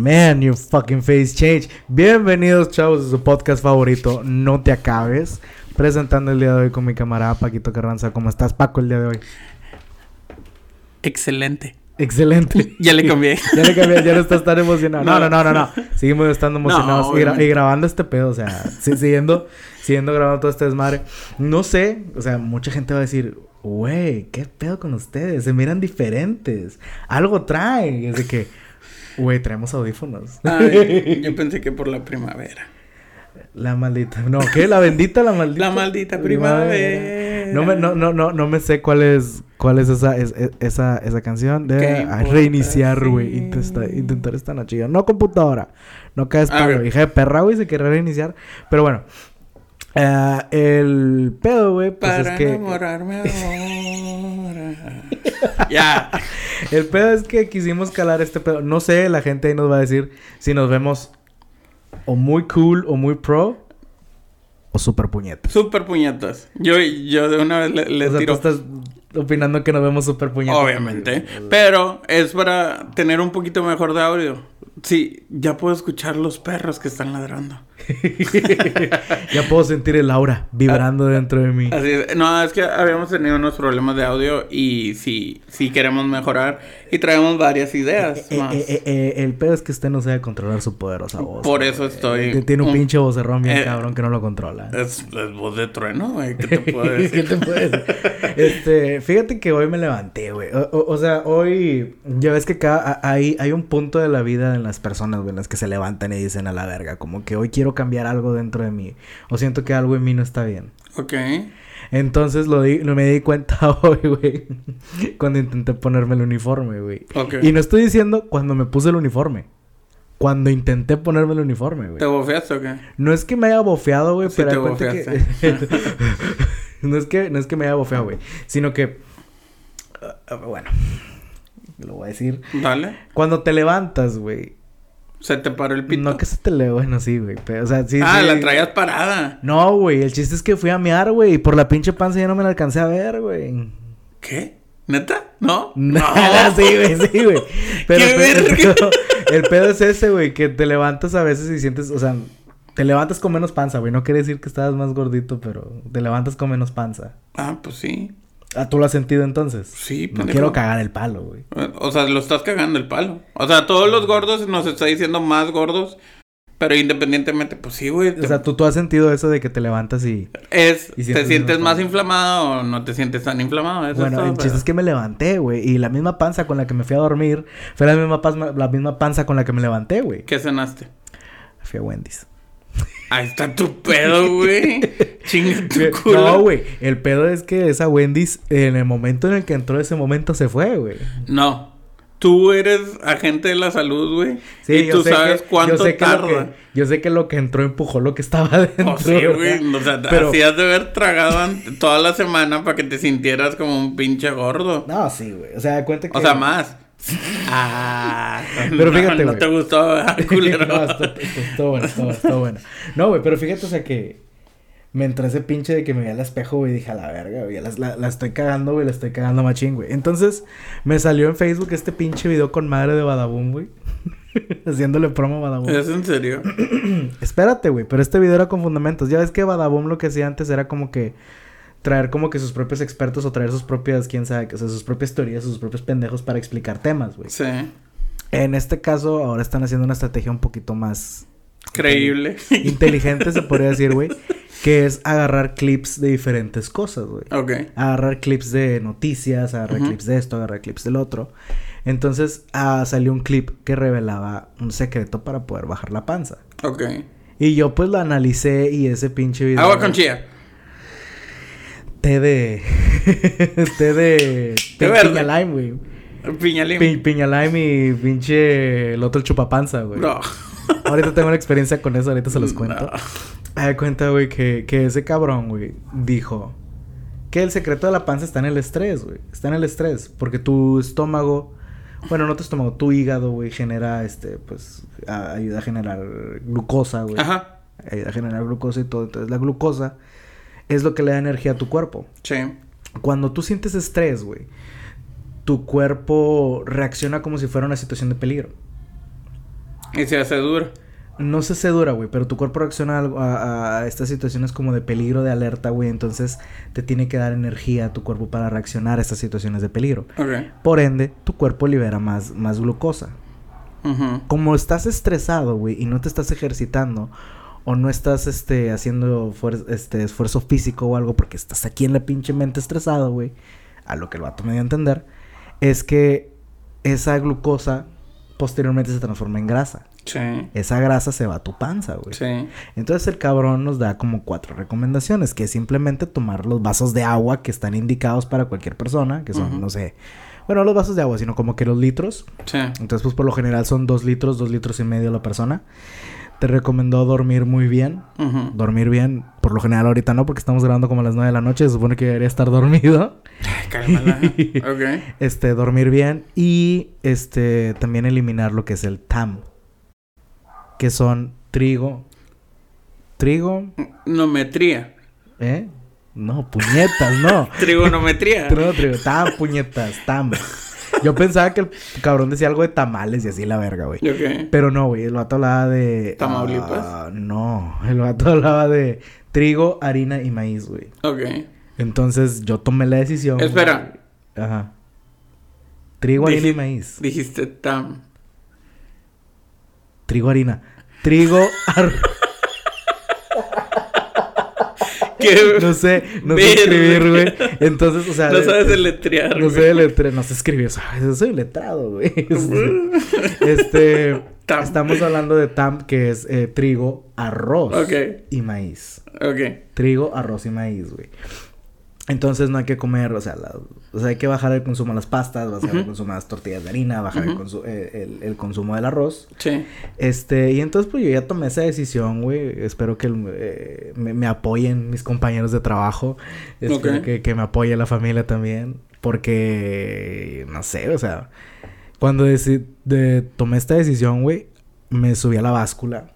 Man, your fucking face change. Bienvenidos, chavos, a su podcast favorito, No Te Acabes. Presentando el día de hoy con mi camarada Paquito Carranza. ¿Cómo estás, Paco, el día de hoy? Excelente. Excelente. ya le cambié. ya le cambié, ya no estás tan emocionado. No, no, no, no, no. Seguimos estando emocionados. y, grabando este pedo, o sea, siguiendo, siguiendo grabando todo este desmadre. No sé, o sea, mucha gente va a decir, güey, ¿qué pedo con ustedes? Se miran diferentes. Algo traen. Es de que, güey, traemos audífonos. yo pensé que por la primavera. La maldita. No, ¿qué? La bendita, la maldita. La maldita primavera. No me, no, no, no, no me sé cuál es, cuál es esa, esa, esa canción. De reiniciar, güey. Intentar, intentar esta noche. No computadora. No caes palo. Hija de perra, güey, se quiere reiniciar. Pero bueno. Uh, el pedo, güey, pues Para es que... enamorarme ahora. ya. El pedo es que quisimos calar este pedo. No sé, la gente ahí nos va a decir si nos vemos o muy cool o muy pro o super puñetas. Super puñetas. Yo, yo de una vez le, o sea, tiro. Tú estás opinando que nos vemos super puñetas. Obviamente. Pero es para tener un poquito mejor de audio. Sí, ya puedo escuchar los perros que están ladrando. ya puedo sentir el aura vibrando ah, dentro de mí. Así es. No, es que habíamos tenido unos problemas de audio y sí, sí queremos mejorar y traemos varias ideas. Eh, más. Eh, eh, el pedo es que usted no sabe controlar su poderosa voz. Por eso estoy. tiene un, pinche vocerrón bien cabrón que no lo controla. Es, es voz de trueno, güey. ¿Qué te puedo decir? ¿Qué te puedo decir? este, fíjate que hoy me levanté, güey. O, o, sea, hoy. Ya ves que acá hay, hay un punto de la vida en las personas, güey, en las que se levantan y dicen a la verga, como que hoy quiero cambiar algo dentro de mí. O siento que algo en mí no está bien. Ok. Entonces lo di, me di cuenta hoy, güey. Cuando intenté ponerme el uniforme, güey. Ok. Y no estoy diciendo cuando me puse el uniforme. Cuando intenté ponerme el uniforme, güey. ¿Te bofeaste o qué? No es que me haya bofeado, güey, Sí pero te cuenta que... no, es que... no es que me haya bofeado, güey. Sino que... Uh, bueno. Lo voy a decir. Dale. Cuando te levantas, güey. ¿Se te paró el pito? No que se te le... Bueno, sí, güey. Pero, o sea, sí, ah, sí. la traías parada. No, güey. El chiste es que fui a mear, güey. Y por la pinche panza ya no me la alcancé a ver, güey. ¿Qué? ¿Neta? ¿No? No, sí, güey, sí, güey. Pero, pero el pedo es ese, güey, que te levantas a veces y sientes, o sea, te levantas con menos panza, güey. No quiere decir que estabas más gordito, pero te levantas con menos panza. Ah, pues sí. Ah, ¿tú lo has sentido entonces? Sí, No pendejo. quiero cagar el palo, güey. O sea, lo estás cagando el palo. O sea, todos los gordos nos está diciendo más gordos. Pero independientemente, pues sí, güey. O sea, ¿tú, tú has sentido eso de que te levantas y... es, y ¿te sientes más panza. inflamado o no te sientes tan inflamado? Eso bueno, es todo, el chiste es que me levanté, güey. Y la misma panza con la que me fui a dormir fue la misma, panza, la misma panza con la que me levanté, güey. ¿Qué cenaste? Fui a Wendy's. Ahí está tu pedo, güey. Chinga tu culo. No, güey. El pedo es que esa Wendy's, en el momento en el que entró ese momento, se fue, güey. No. Tú eres agente de la salud, güey. y yo tú sé sabes que- cuánto yo sé que tarda. que- yo sé que lo que entró empujó lo que estaba adentro. O sí, güey. O sea, Pero- hacías de haber tragado toda la semana para que te sintieras como un pinche gordo. No, sí, güey. O sea, cuenta que... O sea, más. Ah. Pero no, fíjate, No güey. te gustó, ¿verdad, culero. no, estuvo, bueno, estuvo, bueno. No, güey, pero fíjate, o sea, que me entró ese pinche de que me vi al espejo, güey, y dije, a la verga, güey, la, la- la estoy cagando, güey, la estoy cagando machín, güey. Entonces, me salió en Facebook este pinche video con madre de Badabun, güey. Haciéndole promo a Badabun. ¿Es en serio? Espérate, güey, pero este video era con fundamentos. Ya ves que Badaboom lo que hacía antes era como que traer como que sus propios expertos o traer sus propias, quién sabe, o sea, sus propias teorías, sus propios pendejos para explicar temas, güey. Sí. En este caso, ahora están haciendo una estrategia un poquito más Creíble. inteligente, se podría decir, güey, que es agarrar clips de diferentes cosas, güey. ok. Agarrar clips de noticias, agarrar clips de esto, agarrar clips del otro. Entonces, ah, salió un clip que revelaba un secreto para poder bajar la panza. Ok. Y yo pues lo analicé y ese pinche video. Agua con chía. Té de. té de. Té verde. Piña lime, güey. Piñalín. Pi- piña lime y pinche. El otro chupapanza, güey. No. Ahorita tengo una experiencia con eso, ahorita se los cuento. No. Da cuenta, güey, que, que ese cabrón, güey, dijo que el secreto de la panza está en el estrés, güey. Está en el estrés. Porque tu estómago. Bueno, no tu estómago, tu hígado, güey, genera este, pues, a- ayuda a generar glucosa, güey. Ajá. ayuda a generar glucosa y todo. Entonces, la glucosa es lo que le da energía a tu cuerpo. Sí. Cuando tú sientes estrés, güey, tu cuerpo reacciona como si fuera una situación de peligro. Y se hace dura. No se hace dura, güey, pero tu cuerpo reacciona a, estas situaciones como de peligro, de alerta, güey. Entonces te tiene que dar energía a tu cuerpo para reaccionar a estas situaciones de peligro. Ok. Por ende, tu cuerpo libera más, más glucosa. Como estás estresado, güey, y no te estás ejercitando, o no estás este, haciendo este, esfuerzo físico o algo, porque estás aquí en la pinche mente estresado, güey, a lo que el vato me dio a entender, es que esa glucosa posteriormente se transforma en grasa. Sí. Esa grasa se va a tu panza, güey. Sí. Entonces el cabrón nos da como cuatro recomendaciones, que es simplemente tomar los vasos de agua que están indicados para cualquier persona, que son, Ujú. no sé, bueno, no los vasos de agua, sino como que los litros. Sí. Entonces, pues por lo general son dos litros, dos litros y medio la persona. Te recomendó dormir muy bien. Dormir bien, por lo general ahorita no, porque estamos grabando como a las 9 de la noche, se supone que debería estar dormido. Cálmala. ok. Este, dormir bien y este también eliminar lo que es el TAM, que son trigo, trigo, Nometría. ¿eh? No, puñetas, no. Trigonometría. No, trigo, tam, puñetas, tam. Yo pensaba que el cabrón decía algo de tamales y así la verga, güey. Pero no, güey, el vato hablaba de... ¿Tamaulipas? ah, no, el vato hablaba de trigo, harina y maíz, güey. Ok. Entonces yo tomé la decisión. Espera. güey. Ajá. Trigo, harina y maíz. Dijiste tam. Trigo, harina. Trigo, ar... ¿Qué? No sé, no sé escribir, güey. Entonces, o sea... No sabes deletrear. No sé letre, no sé escribir, soy letrado, güey. este, Tam. estamos hablando de tam, que es eh, trigo, arroz y maíz. Ok. Trigo, arroz y maíz, güey. Entonces no hay que comer, o sea, la- o sea, hay que bajar el consumo de las pastas, bajar el consumo de las tortillas de harina, bajar el, consu- eh, el- el consumo del arroz. Sí. Este, y entonces pues yo ya tomé esa decisión, güey. Espero que eh, me, me apoyen mis compañeros de trabajo. Espero que, que me apoye la familia también. Porque, no sé, o sea, cuando deci- de- tomé esta decisión, güey, me subí a la báscula.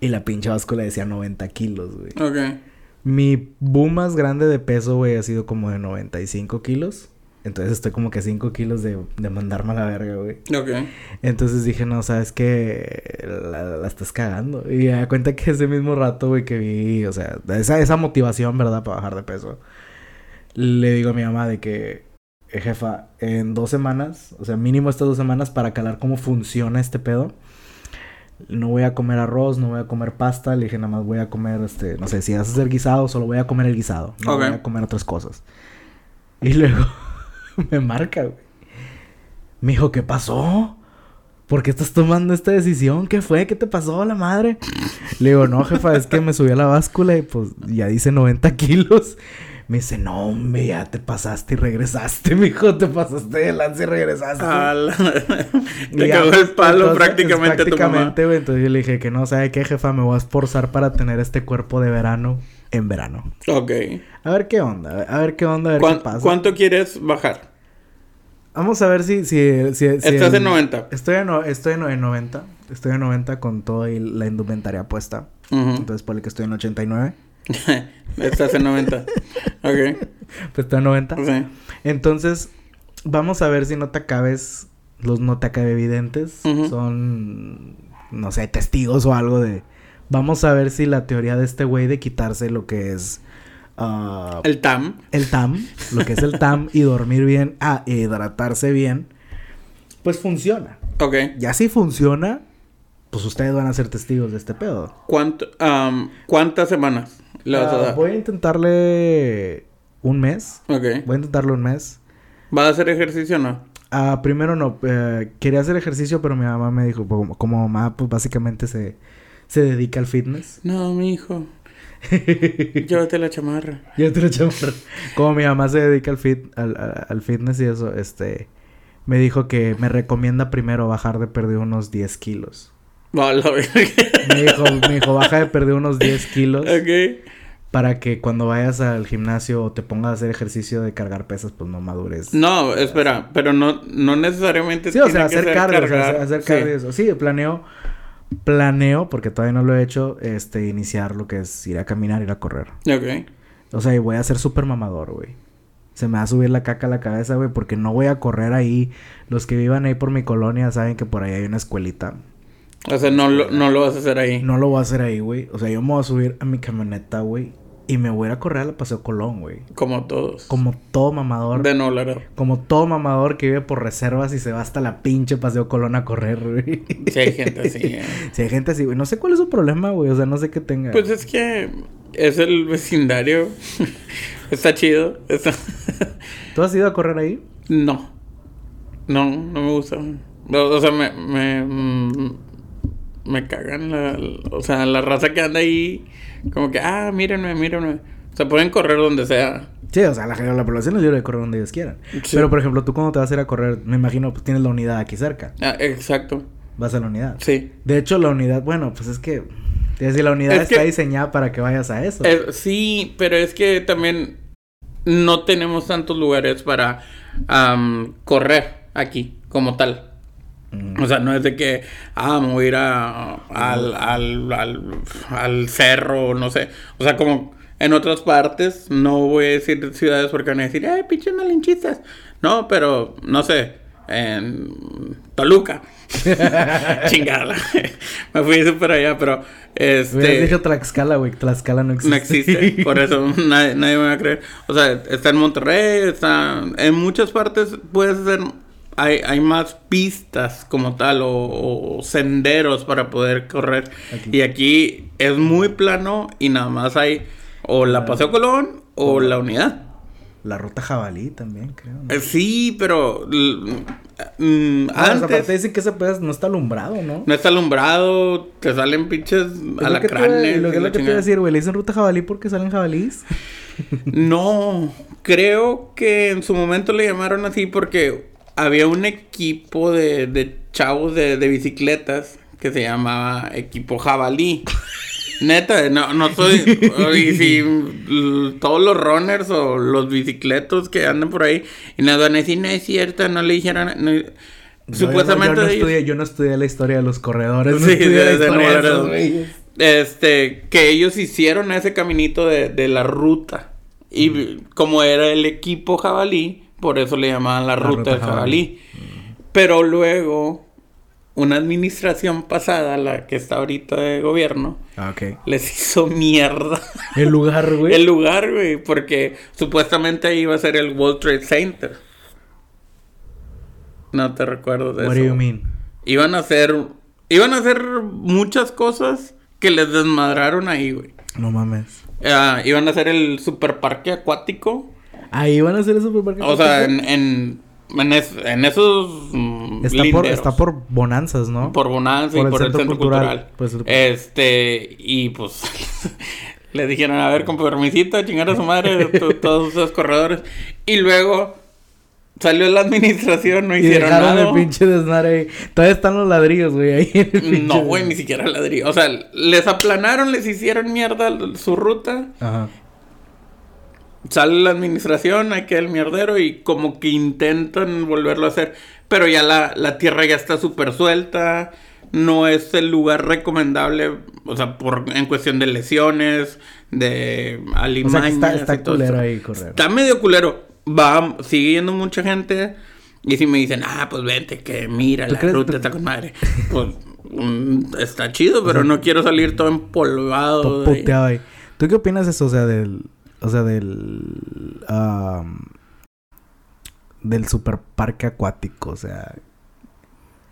Y la pinche báscula decía 90 kilos, güey. Ok. Mi boom más grande de peso, güey, ha sido como de 95 kilos. Entonces estoy como que 5 kilos de, de mandarme a la verga, güey. Ok. Entonces dije, no, sabes que la, la estás cagando. Y me da cuenta que ese mismo rato, güey, que vi, o sea, esa, esa motivación, ¿verdad? Para bajar de peso. Le digo a mi mamá de que, "Eh, jefa, en dos semanas, o sea, mínimo estas dos semanas para calar cómo funciona este pedo. No voy a comer arroz, no voy a comer pasta. Le dije, nada más voy a comer, este, no sé, si vas a hacer guisado, solo voy a comer el guisado. No voy a comer otras cosas. Y luego me marca, güey. Me dijo, ¿qué pasó? ¿Por qué estás tomando esta decisión? ¿Qué fue? ¿Qué te pasó, la madre? Le digo, no, jefa, es que me subí a la báscula y pues ya dice 90 kilos. Me dice, no, hombre, ya te pasaste y regresaste, mijo. Te pasaste de lanza y regresaste. Te cagó el palo entonces, prácticamente tu mamá. Prácticamente. Entonces yo le dije que no, ¿sabe qué, jefa? Me voy a esforzar para tener este cuerpo de verano en verano. Ok. A ver qué onda, a ver qué onda, a ver ¿Cuán- qué pasa. ¿Cuánto quieres bajar? Vamos a ver si... si, si, si Estás el- en 90. Estoy en, estoy en, en 90. Estoy en 90 con toda la indumentaria puesta. Entonces, por el que estoy en 89. Estás en 90. Ok. Pues estoy en 90. Sí. Entonces, vamos a ver si no te acabes los no te acabe evidentes. Son, no sé, testigos o algo de... Vamos a ver si la teoría de este güey de quitarse lo que es... ah, El TAM. el TAM, lo que es el TAM y dormir bien, ah, e hidratarse bien, pues funciona. Ok. Ya si funciona, pues ustedes van a ser testigos de este pedo. ¿Cuánto, ¿Cuántas semanas le vas a Ah, dar? voy a intentarle un mes. Ok. Voy a intentarle un mes. ¿Vas a hacer ejercicio o no? Ah, primero no, eh, quería hacer ejercicio, pero mi mamá me dijo, como, como mamá, pues básicamente se, se dedica al fitness. No, mi hijo. Llévate la chamarra. Yo te lo chamarra. Como mi mamá se dedica al, fit, al, al- al fitness y eso, este, me dijo que me recomienda primero bajar de perder unos 10 kilos. La. Me dijo, me dijo, baja de perder unos 10 kilos ok. para que cuando vayas al gimnasio o te pongas a hacer ejercicio de cargar pesas, pues no madures. No, espera, pero no, no necesariamente Sí, o sea, hacer cardio, o sea, hacer Sí. cardio, eso. Sí, planeo, planeo, porque todavía no lo he hecho, este, iniciar lo que es ir a caminar, ir a correr. Ok. O sea, y voy a ser súper mamador, güey. Se me va a subir la caca a la cabeza, güey, porque no voy a correr ahí. Los que vivan ahí por mi colonia saben que por ahí hay una escuelita. O sea, no lo, no lo vas a hacer ahí. No lo voy a hacer ahí, güey. O sea, yo me voy a subir a mi camioneta, güey. Y me voy a ir a correr al Paseo Colón, güey. Como todos. Como todo mamador. De no Laredo. Como todo mamador que vive por reservas y se va hasta la pinche Paseo Colón a correr, güey. Sí, hay gente así. eh. Sí, hay gente así, güey. No sé cuál es su problema, güey. O sea, no sé qué tenga. Pues es que es el vecindario. Está chido. Está- ¿Tú has ido a correr ahí? no. No, no me gusta. O, sea, me, me, mm, me cagan la, o sea, la raza que anda ahí. Como que, ah, mírenme, mírenme. O sea, pueden correr donde sea. Sí, o sea, la, la población es libre de correr donde ellos quieran. Sí. Pero, por ejemplo, tú cuando te vas a ir a correr, me imagino, pues tienes la unidad aquí cerca. Ah, exacto. Vas a la unidad. Sí. De hecho, la unidad, bueno, pues es que... Es decir, la unidad Es está que- diseñada para que vayas a eso. Eh, sí, pero es que también no tenemos tantos lugares para correr aquí como tal. O sea, no es de que, ah, me voy a ir a- al, al, al, al cerro, no sé. O sea, como en otras partes, no voy a decir ciudades porque van a decir, eh, pinches malinchistas. No, pero, no sé, en Toluca. Chingada. me fui súper allá, pero, Hubieras este... dicho Tlaxcala, güey. Tlaxcala no existe. No existe, por eso nadie, nadie me va a creer. O sea, está en Monterrey, está en muchas partes puedes hacer, hay, hay más pistas como tal o, o senderos para poder correr. Aquí. Y aquí es muy plano y nada más hay o la Paseo Colón o la Unidad. La ruta jabalí también, creo. ¿no? Eh, Sí, pero mm, Ah, o sea, aparte antes dicen que ese pedazo no está alumbrado, ¿no? no está alumbrado, te salen pinches lo que te alacranes. Lo que lo que te iba a decir, güey. Le dicen ruta jabalí porque salen jabalís. No, creo que en su momento le llamaron así porque había un equipo de, de chavos de, de bicicletas que se llamaba Equipo Jabalí. Neta, no, no soy. Y si l- todos los runners o los bicicletos que andan por ahí y nada van a decir, no es cierto, no le dijeron. no". Yo- Supuestamente Yo, no estudié, yo no estudié la historia de los corredores. No Sí, estudié la de- de historia de esos. Este, que ellos hicieron ese caminito de, de la ruta. Y como era el equipo jabalí, por eso le llamaban la, La ruta, ruta del jabalí. jabalí. Pero luego, una administración pasada, la que está ahorita de gobierno, Ah, les hizo mierda El lugar, güey. el lugar, güey. Porque supuestamente ahí iba a ser el World Trade Center. No te recuerdo de What eso. do you mean? Iban a hacer. Iban a hacer muchas cosas que les desmadraron ahí, güey. No mames. Ah, iban a hacer el super parque acuático. Ahí van a hacer eso por O sea, en, en, en, es- en esos. mm, Está por, está por Bonanzas, ¿no? Por Bonanza y por el centro, cultural. Por el centro cultural. Este, y pues le dijeron, a ver, con permisito, chingar a su madre, to- todos esos corredores. Y luego salió la administración, no y hicieron dejaron nada. el pinche desmadre ahí. Todavía están los ladrillos, güey, ahí. el No, güey, ni siquiera ladrillo. O sea, les aplanaron, les hicieron mierda su ruta. Ajá. Sale la administración, hay que el mierdero y como que intentan volverlo a hacer. Pero ya la, la tierra ya está súper suelta. No es el lugar recomendable, o sea, por, en cuestión de lesiones, de O sea, alimañas. que está, está y todo culero eso. ahí correr. Está medio culero. Va, sigue yendo mucha gente. Y si me dicen, ah, pues vente, que mira, ¿Tú la crees- ruta tú- está con madre. Pues mm, está chido, pero no quiero salir todo empolvado. Todo puteado ahí. ¿Tú qué opinas de eso? O sea, del... O sea, del... del super parque acuático, o sea...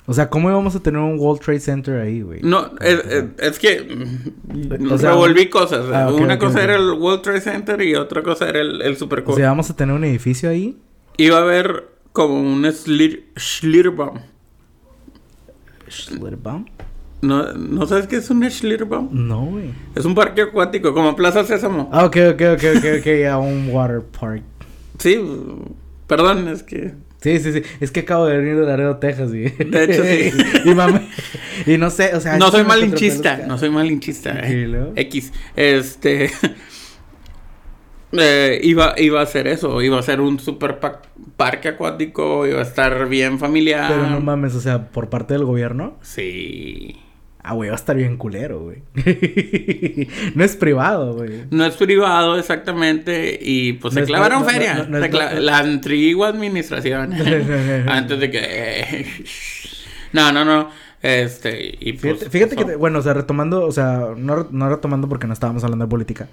O sea, ¿cómo íbamos a tener un World Trade Center ahí, güey? No, es, es- es que O sea, revolví cosas. ah, Una cosa era el World Trade Center y otra cosa era el, el Super O sea, ¿vamos a tener un edificio ahí? Iba a haber como un Schlitterbaum. Schlitterbaum? ¿No, ¿No sabes qué es un Schlitterbaum? No, güey. Es un parque acuático, como Plaza Sésamo. Ah, ok, ok, ok, ok, ok, ya, un water park. Sí, perdón, es que... Sí, sí, sí. Es que acabo de venir de Laredo, Texas, güey. De hecho, sí. y. Y no sé, o sea... No soy malinchista, no soy malinchista. ¿Y eh. X. Este. eh, iba, iba a hacer eso, iba a ser un super pa- parque acuático, iba a estar bien familiar. Pero no mames, o sea, por parte del gobierno. Sí. Ah, güey, va a estar bien culero, güey. no es privado, güey. No es privado exactamente y pues No se clavaron no- feria. no- cla- La antigua administración. Antes de que... No, no, no. Este, y pues... Fíjate, que, bueno, o sea, retomando, o sea, no, no retomando porque no estábamos hablando de política.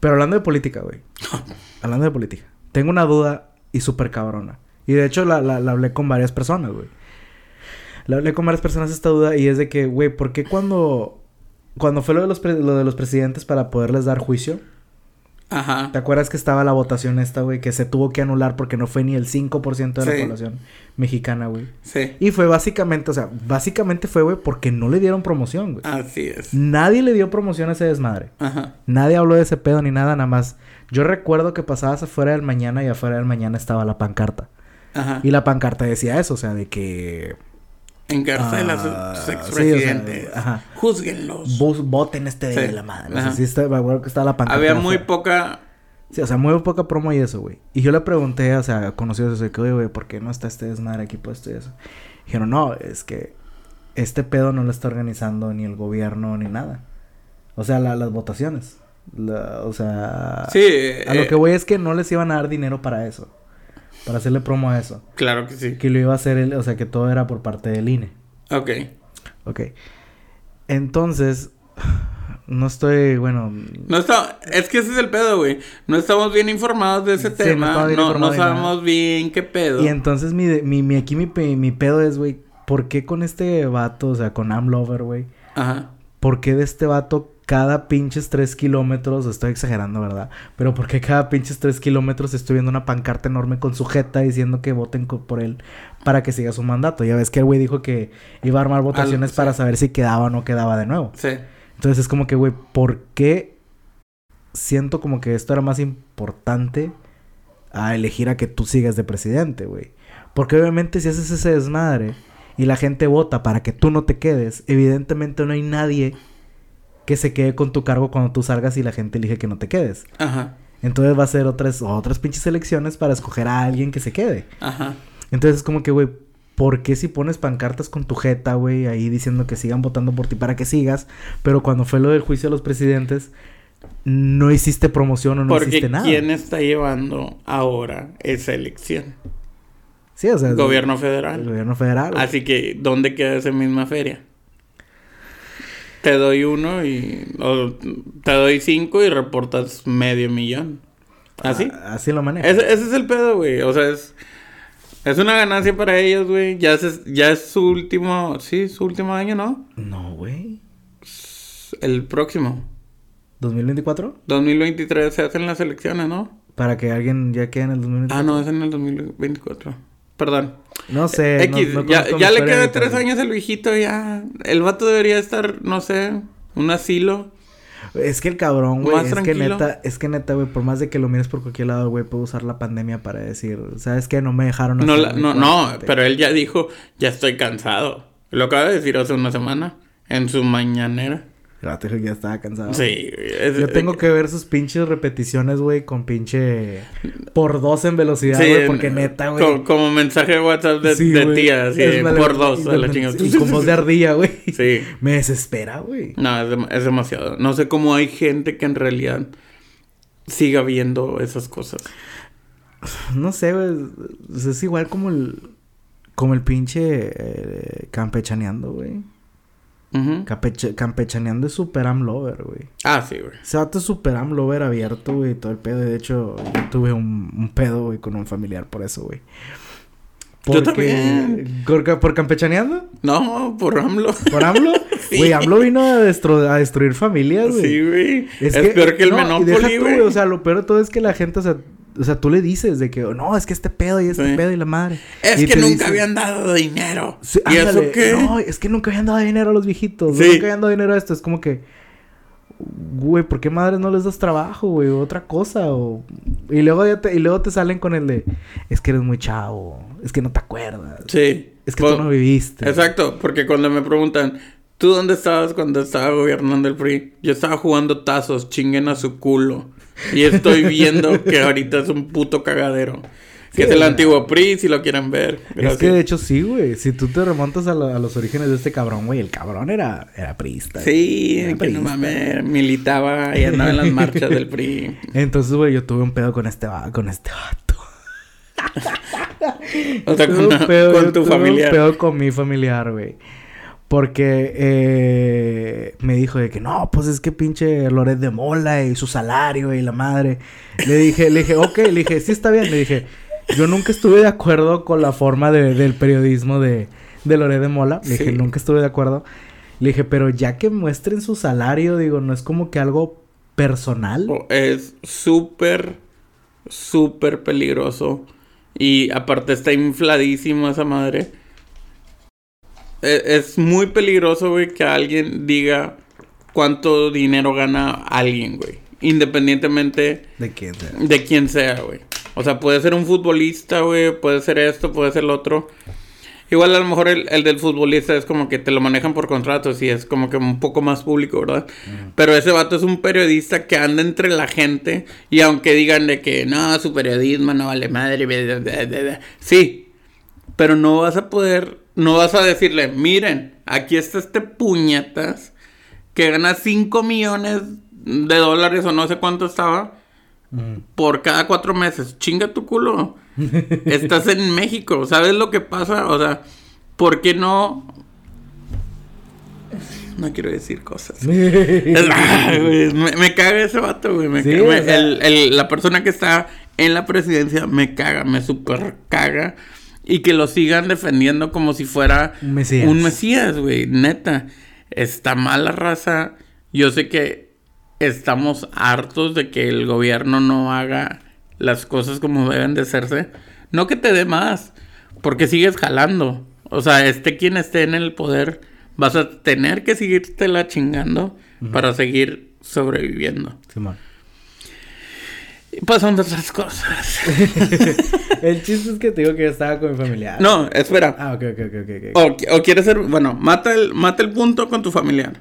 Pero hablando de política, güey. hablando de política. Tengo una duda y súper cabrona. Y de hecho la, la, la hablé con varias personas, güey. La hablé con varias personas esta duda y es de que, güey, ¿por qué cuando... Cuando fue lo de, los pre- lo de los presidentes para poderles dar juicio, Ajá. ¿te acuerdas que estaba la votación esta, güey? Que se tuvo que anular porque no fue ni el 5% de la población mexicana, güey. Sí. Y fue básicamente, o sea, básicamente fue, güey, porque no le dieron promoción, güey. Así es. Nadie le dio promoción a ese desmadre. Ajá. Nadie habló de ese pedo ni nada, nada más. Yo recuerdo que pasabas afuera del mañana y afuera del mañana estaba la pancarta. Ajá. Y la pancarta decía eso, o sea, de que Encarcela Ah, a sus sí, expresidentes. o sea, ajá. Júzguenlos. voten este de Sí. la madre. O sea, sí está- me acuerdo que estaba la pancarta. Había muy poca... Sí, o sea, muy poca promo y eso, güey. Y yo le pregunté, o sea, conocidos de que, oye, güey, ¿por qué no está este desmadre aquí puesto y eso? Dijeron, no, es que este pedo no lo está organizando ni el gobierno ni nada. O sea, la- las votaciones. La- o sea, Sí. a lo eh, que voy es que no les iban a dar dinero para eso. Para hacerle promo a eso. Claro que sí. Que lo iba a hacer, el, o sea, que todo era por parte del INE. Ok. Ok. Entonces, no estoy, bueno, No está... Es que ese es el pedo, güey. No estamos bien informados de ese Sí, tema. No, no, sabemos bien qué pedo. Y entonces mi, mi, mi aquí mi, mi pedo es, güey, ¿por qué con este vato, o sea, con Amlover, güey? Ajá. ¿Por qué de este vato cada pinches tres kilómetros, estoy exagerando, ¿verdad? Pero ¿por qué cada pinches tres kilómetros estoy viendo una pancarta enorme con sujeta diciendo que voten por él para que siga su mandato? Ya ves que el güey dijo que iba a armar votaciones para saber si quedaba o no quedaba de nuevo. Sí. Entonces es como que, güey, ¿por qué siento como que esto era más importante a elegir a que tú sigas de presidente, güey? Porque obviamente si haces ese desmadre y la gente vota para que tú no te quedes, evidentemente no hay nadie que se quede con tu cargo cuando tú salgas y la gente elige que no te quedes. Ajá. Entonces va a ser otras, otras pinches elecciones para escoger a alguien que se quede. Ajá. Entonces es como que, güey, ¿por qué si pones pancartas con tu jeta, güey, ahí diciendo que sigan votando por ti para que sigas? Pero cuando fue lo del juicio de los presidentes, no hiciste promoción o no Porque hiciste nada. ¿quién está llevando ahora esa elección? Sí, o sea, Gobierno el federal. gobierno federal. Así que, ¿dónde queda esa misma feria? Te doy uno y... o te doy cinco y reportas medio millón. ¿Así? Ah, así lo maneja. Ese, ese es el pedo, güey. O sea, es... Es una ganancia para ellos, güey. Ya es, ya es su último... Sí, su último año, ¿no? No, güey. El próximo. ¿2024? 2023 se hacen las elecciones, ¿no? Para que alguien ya quede en el 2024. Ah, no, es en el 2024. Perdón. No sé. no- X, no ya, le historia queda ahorita, tres años el viejito, ya. El vato debería estar, no sé, un asilo. Es que el cabrón, güey, es que neta, es que neta, güey, por más de que lo mires por cualquier lado, güey, puedo usar la pandemia para decir, ¿sabes qué? No me dejaron No, la- no, no, güey". pero él ya dijo, ya estoy cansado. Lo acaba de decir hace una semana, en su mañanera. El vato dijo que ya estaba cansado. Sí. es- Yo tengo que ver sus pinches repeticiones, güey, con pinche por dos en velocidad, güey, porque neta, güey. co- Como, mensaje de WhatsApp de, Sí, de tía, así, por dos, a la chingada. Y con voz de ardilla, güey. Sí. Me desespera, güey. No, es, dem- es demasiado. No sé cómo hay gente que en realidad siga viendo esas cosas. No sé, güey. Es igual como el. Como el pinche eh, campechaneando, güey. Campeche- campechaneando es super amlover, güey. Ah, sí, güey. Ese vato es super amlover abierto, güey, todo el pedo. Y de hecho, yo tuve un, un pedo, güey, con un familiar por eso, güey. Yo Porque- también. ¿Por, por campechaneando? No, por AMLO. ¿Por AMLO? Sí. Güey, AMLO vino a, destro- a destruir familias, güey. Sí, güey. Es, peor que el no, Monopoly, güey. O sea, lo peor de todo es que la gente, o sea, o sea, tú le dices de que, no, es que este pedo y este Sí. pedo y la madre. Es Y que nunca habían dado dinero. Sí, ¿Y eso qué? No, es que nunca habían dado dinero a los viejitos. Sí. Nunca habían dado dinero a esto. Es como que, güey, ¿por qué madres no les das trabajo, güey? Otra cosa. O... Y, luego ya te, y luego te salen con el de, es que eres muy chavo. Es que no te acuerdas. Sí. Es que Pues- tú no viviste. Exacto, porque cuando me preguntan, ¿tú dónde estabas cuando estaba gobernando el PRI? Yo estaba jugando tazos, chinguen a su culo. Y estoy viendo que ahorita es un puto cagadero. Que Sí, es el antiguo PRI, si lo quieren ver. Es que de hecho sí, güey. Si tú te remontas a, la- a los orígenes de este cabrón, güey, el cabrón era, era priista. Sí, Era que no mames, militaba y andaba en las marchas del PRI. Entonces, güey, yo tuve un pedo con este, con este vato. O sea, Tuve con, pedo- con tu tuve familiar. un pedo con mi familiar, güey. Porque eh, me dijo de que no, pues es que pinche Loret de Mola y su salario y la madre. Le dije, le dije, ok, le dije, sí está bien. Le dije, yo nunca estuve de acuerdo con la forma de, del periodismo de, de Loret de Mola. Le dije, nunca estuve de acuerdo. Le dije, pero ya que muestren su salario, digo, no es como que algo personal. O- Es súper, súper peligroso. Y aparte está infladísimo esa madre. E- Es, muy peligroso, güey, que alguien diga cuánto dinero gana alguien, güey. Independientemente ¿De quién sea? de quién sea, güey. O sea, puede ser un futbolista, güey. Puede ser esto, puede ser lo otro. Igual a lo mejor el, el del futbolista es como que te lo manejan por contratos y es como que un poco más público, ¿verdad? Pero ese vato es un periodista que anda entre la gente y aunque digan de que no, su periodismo no vale madre, bla, bla, bla, bla", sí, pero no vas a poder, no vas a decirle, miren, aquí está este puñetas que gana 5 millones de dólares o no sé cuánto estaba Mm. por cada cuatro meses. Chinga tu culo. Estás en México. ¿Sabes lo que pasa? O sea, ¿por qué no? No quiero decir cosas. Me, me caga ese vato, güey. Me Sí, caga. Me- o sea- el- el- la persona que está en la presidencia me caga, me super caga. Y que lo sigan defendiendo como si fuera Un mesías. un mesías, güey. Neta. Está mala raza. Yo sé que estamos hartos de que el gobierno no haga las cosas como deben de hacerse. No que te dé más, porque sigues jalando. O sea, esté quien esté en el poder, vas a tener que seguirte la chingando para seguir sobreviviendo. Y pasan otras cosas. El chiste es que te digo que yo estaba con mi familiar. no, espera. Ah, ok, ok, ok, ok. O, qui- o quieres ser, bueno, mata el, mata el punto con tu familiar.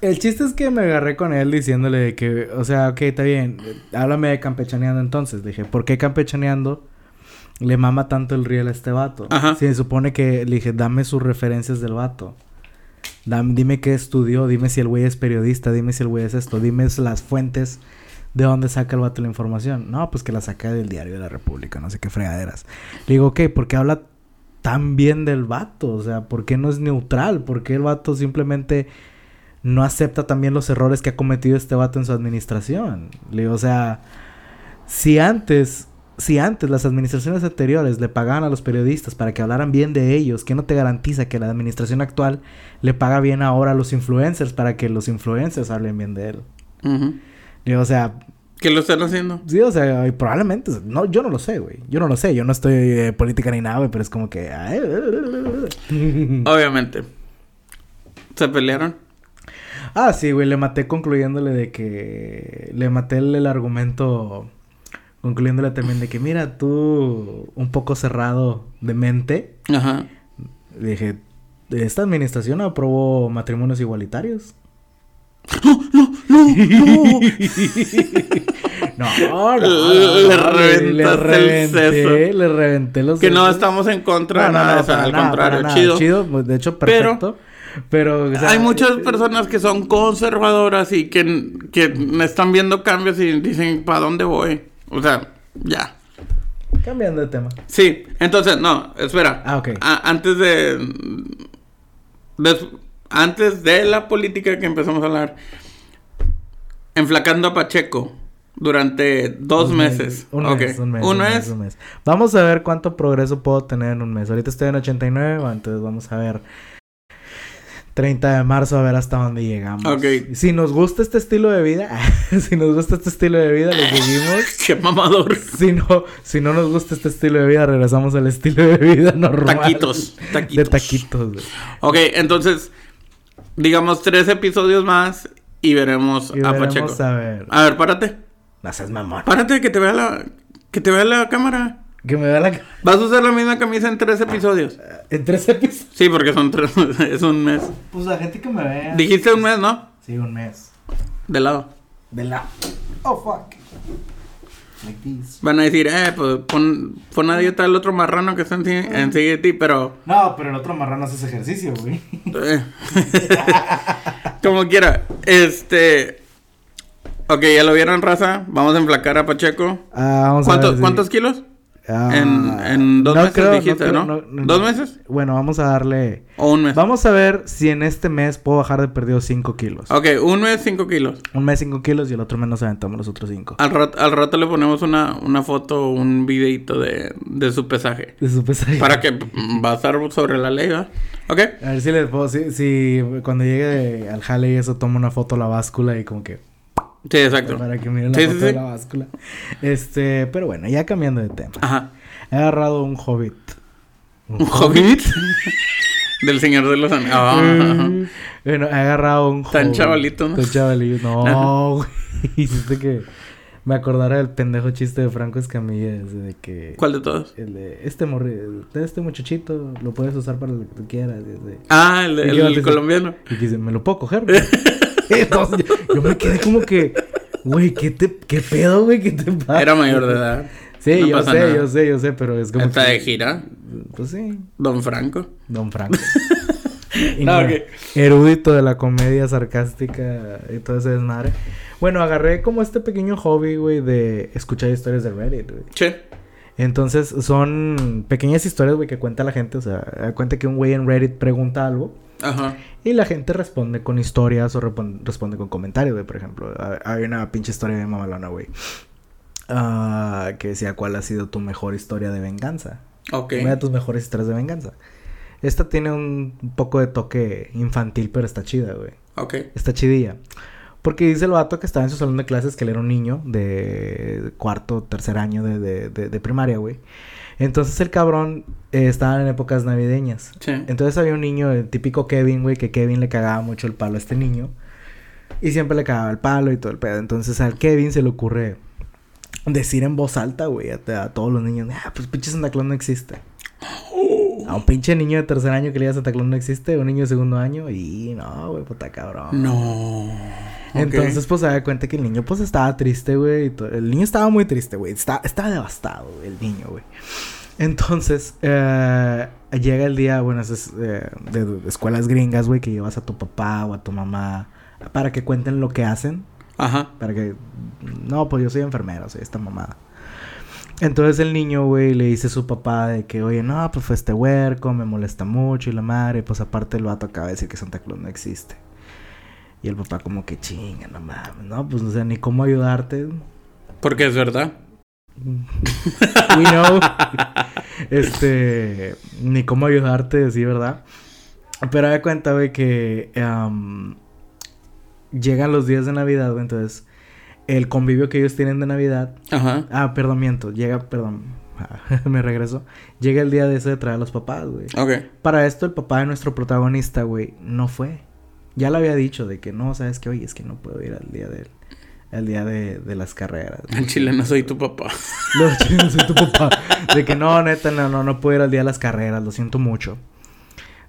El chiste es que me agarré con él diciéndole que, o sea, ok, está bien, háblame de campechaneando entonces. Le dije, ¿por qué campechaneando le mama tanto el riel a este vato? Ajá. Se supone que le dije, dame sus referencias del vato. Dam- dime qué estudió, dime si el güey es periodista, dime si el güey es esto, dime las fuentes de dónde saca el vato la información. No, pues que la saca del diario de la República, no sé qué fregaderas. Le digo, ok, ¿por qué habla tan bien del vato? O sea, ¿por qué no es neutral? ¿Por qué el vato simplemente no acepta también los errores que ha cometido este vato en su administración? Le digo, o sea, si antes, si antes las administraciones anteriores le pagaban a los periodistas para que hablaran bien de ellos, ¿qué no te garantiza que la administración actual le paga bien ahora a los influencers para que los influencers hablen bien de él? Digo, o sea, ¿Qué lo están haciendo? Sí, o sea, probablemente, no, yo no lo sé, güey. Yo no lo sé, yo no estoy de política ni nada, güey, pero es como que... Obviamente. ¿Se pelearon? ah, sí, güey, le maté concluyéndole de que... Le maté el, el argumento... Concluyéndole también de que, mira, tú un poco cerrado de mente. Ajá. Dije, esta administración aprobó matrimonios igualitarios. No, no, no. Le no, reventaste el reventé, seso. le reventé los Que no estamos en contra de No, no, nada, no, o sea, al nada, contrario, nada. chido. pues, de hecho, Pero- perfecto. Pero, o sea, Hay muchas personas que son conservadoras y que, que me están viendo cambios y dicen, ¿para dónde voy? O sea, ya. Cambiando de tema. Sí, entonces, no, espera. Ah, ok. A- antes de, des- Antes de la política que empezamos a hablar, enflacando a Pacheco durante dos Un meses. Un mes, un mes. ¿Un mes? un mes. Vamos a ver cuánto progreso puedo tener en un mes. Ahorita estoy en 89, bueno, entonces vamos a ver. 30 de marzo a ver hasta dónde llegamos. Ok. Si nos gusta este estilo de vida, si nos gusta este estilo de vida, le seguimos. Qué mamador. Si no, si no nos gusta este estilo de vida, regresamos al estilo de vida normal. Taquitos, De taquitos. taquitos. güey. Ok, entonces, digamos tres episodios más y veremos Y a Pacheco. a ver. A ver, párate. No seas mamón. Párate, que te vea la, que te vea la cámara. Que me da la... ca- Vas a usar la misma camisa en tres episodios. En tres episodios. Sí, porque son tres, es un mes. Pues la gente que me vea. Dijiste un mes, ¿no? Sí, un mes. De lado. De la... Oh, fuck. Like. Van a decir, eh, pues pon, pon a dieta al otro marrano que está enseguida de ti, pero... No, pero el otro marrano hace ese ejercicio, güey. eh, Como quiera. Este... Ok, ya lo vieron, raza. Vamos a enflacar a Pacheco. Ah, vamos a ¿Cuánto- ver ¿Cuántos kilos? Ah, en, en dos no meses creo, dijiste, ¿no? ¿Dos meses? Bueno, vamos a darle... O un mes. Vamos a ver si en este mes puedo bajar de perdido 5 kilos. Ok, un mes, cinco kilos. Un mes 5 kilos y el otro mes nos aventamos los otros 5. Al rato, al rato le ponemos una, una foto, un videito de, de su pesaje. De su pesadilla. Para que va a estar sobre la ley, ¿va? Ok. A ver si les puedo... Si, si cuando llegue al jale y eso tomo una foto a la báscula y como que... Sí, exacto. Para que miren la Sí, foto sí. de la báscula. Este... Pero bueno, ya cambiando de tema. Ajá. He agarrado un hobbit. ¿Un hobbit? Del Señor de los Anillos. Ah. Bueno, he agarrado un Tan hobbit. chavalito, ¿no? Tan chavalito. No, güey. Hiciste que me acordara del pendejo chiste de Franco Escamilla. de que... ¿Cuál de todos? El de este morri... de este muchachito lo puedes usar para lo que tú quieras. ese- Ah, el, ¿Y el, decir? colombiano. Y dice, ¿me lo puedo coger? Yo, yo me quedé como que, güey, ¿qué, te, ¿qué pedo, güey? ¿Qué te pasa? Era mayor de edad. Sí, No yo sé, nada. yo sé, yo sé, pero es como. Está que- de gira. Pues sí, Don Franco. Don Franco. No, no, ok. Erudito de la comedia sarcástica y todo ese desmadre. Bueno, agarré como este pequeño hobby, güey, de escuchar historias de Reddit, güey. Che. Entonces, son pequeñas historias, güey, que cuenta la gente. O sea, cuenta que un güey en Reddit pregunta algo. Ajá. Y la gente responde con historias o responde con comentarios, güey. Por ejemplo, ha- hay una pinche historia de mamalona, güey. Ah, que decía, ¿cuál ha sido tu mejor historia de venganza? Ok. Una de tus mejores historias de venganza. Esta tiene un poco de toque infantil, pero está chida, güey. Ok. Está chidilla. Porque dice el vato que estaba en su salón de clases que él era un niño de cuarto, tercer año de, de, de- de primaria, güey. Entonces el cabrón eh, estaba en épocas navideñas. Sí. Entonces había un niño, el típico Kevin, güey, que Kevin le cagaba mucho el palo a este niño. Y siempre le cagaba el palo y todo el pedo. Entonces al Kevin se le ocurre decir en voz alta, güey, a, a todos los niños, ah, pues pinche Santa Claus no existe. A un pinche niño de tercer año que le diga Santa Claus no existe, un niño de segundo año, y no, güey, puta cabrón. No. Entonces, pues se da cuenta que el niño, pues estaba triste, güey. El niño estaba muy triste, güey. Estaba devastado, güey, el niño, güey. Entonces, eh, llega el día, bueno, es eh, de, de escuelas gringas, güey, que llevas a tu papá o a tu mamá para que cuenten lo que hacen. Ajá. Para que, no, pues yo soy enfermero, soy esta mamada. Entonces el niño, güey, le dice a su papá de que, oye, no, pues fue este huerco, me molesta mucho y la madre, pues aparte el vato acaba de decir que Santa Claus no existe. Y el papá como que chinga, no mames, no, pues no sé ni cómo ayudarte. Porque es verdad. We know. este, ni cómo ayudarte, sí, ¿verdad? Pero da cuenta, güey, que am, llegan los días de Navidad, güey, entonces el convivio que ellos tienen de Navidad Ajá. Ah, perdón, miento. Llega, perdón. Me regreso. Llega el día de ese de traer a los papás, güey. Ok. Para esto, el papá de nuestro protagonista, güey, no fue. Ya le había dicho de que no, sabes que, oye, es que no puedo ir al día de al día de, de las carreras. En Chile no soy tu papá. No, yo no soy tu papá. De que no, neta, no, no, no puedo ir al día de las carreras, lo siento mucho.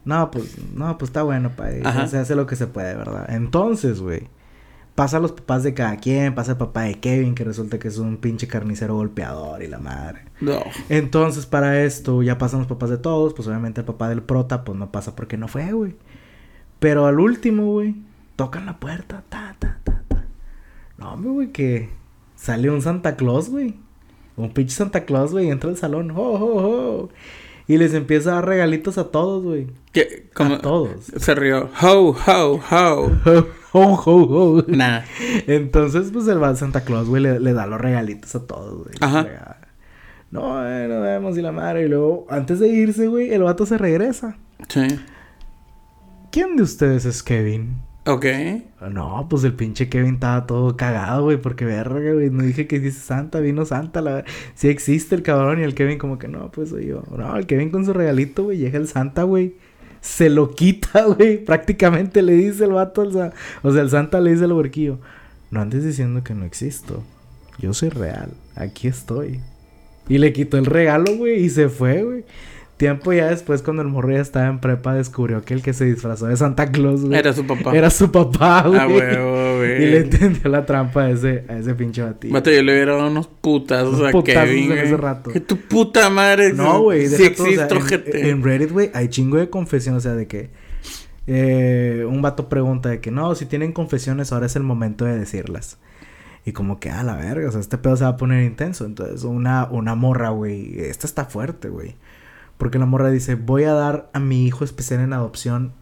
No, pues, no, pues está bueno, pa. Ajá. Se hace lo que se puede, ¿verdad? Entonces, güey. Pasa los papás de cada quien, pasa el papá de Kevin, que resulta que es un pinche carnicero golpeador y la madre. No. Entonces, para esto, ya pasan los papás de todos. Pues obviamente el papá del prota, pues no pasa porque no fue, güey. Pero al último, güey, tocan la puerta. Ta, ta, ta, ta. No, güey, que sale un Santa Claus, güey. Un pinche Santa Claus, güey, entra al salón. ¡Ho, ho, ho! Y les empieza a dar regalitos a todos, güey. ¿Qué? ¿Cómo? A todos. Se rió. Ho, ho, ho. ¡Ho, ho, ho! Nah. Entonces, pues el Santa Claus, güey, le, le da los regalitos a todos, güey. Ajá. No, eh, nos vemos y la madre. Y luego, antes de irse, güey, el vato se regresa. Sí. ¿Quién de ustedes es Kevin? Ok. No, pues el pinche Kevin estaba todo cagado, güey, porque verga, güey. No dije que dice Santa, vino Santa, la Sí existe el cabrón y el Kevin como que no, pues soy yo. No, el Kevin con su regalito, güey, llega el Santa, güey. Se lo quita, güey. Prácticamente le dice el vato al Sa- O sea, el Santa le dice al huerquillo. No andes diciendo que no existo. Yo soy real. Aquí estoy. Y le quitó el regalo, güey, y se fue, güey. Tiempo ya después, cuando el morro ya estaba en prepa, descubrió que el que se disfrazó de Santa Claus, güey. Era su papá. Era su papá, güey. Ah, huevo, güey. Y le entendió la trampa a ese, a ese pinche batido. Vato, yo le hubiera dado unos putazos Unos a putazos Kevin. en ese rato. Que tu puta madre. No, güey. Sí todo, o sea, existe, en- Reddit, güey, hay chingo de confesiones. O sea, de que eh, un vato pregunta de que no, si tienen confesiones, ahora es el momento de decirlas. Y como que, a la verga, o sea, este pedo se va a poner intenso. Entonces, una, una morra, güey, esta está fuerte, güey. Porque la morra dice, voy a dar a mi hijo especial en adopción,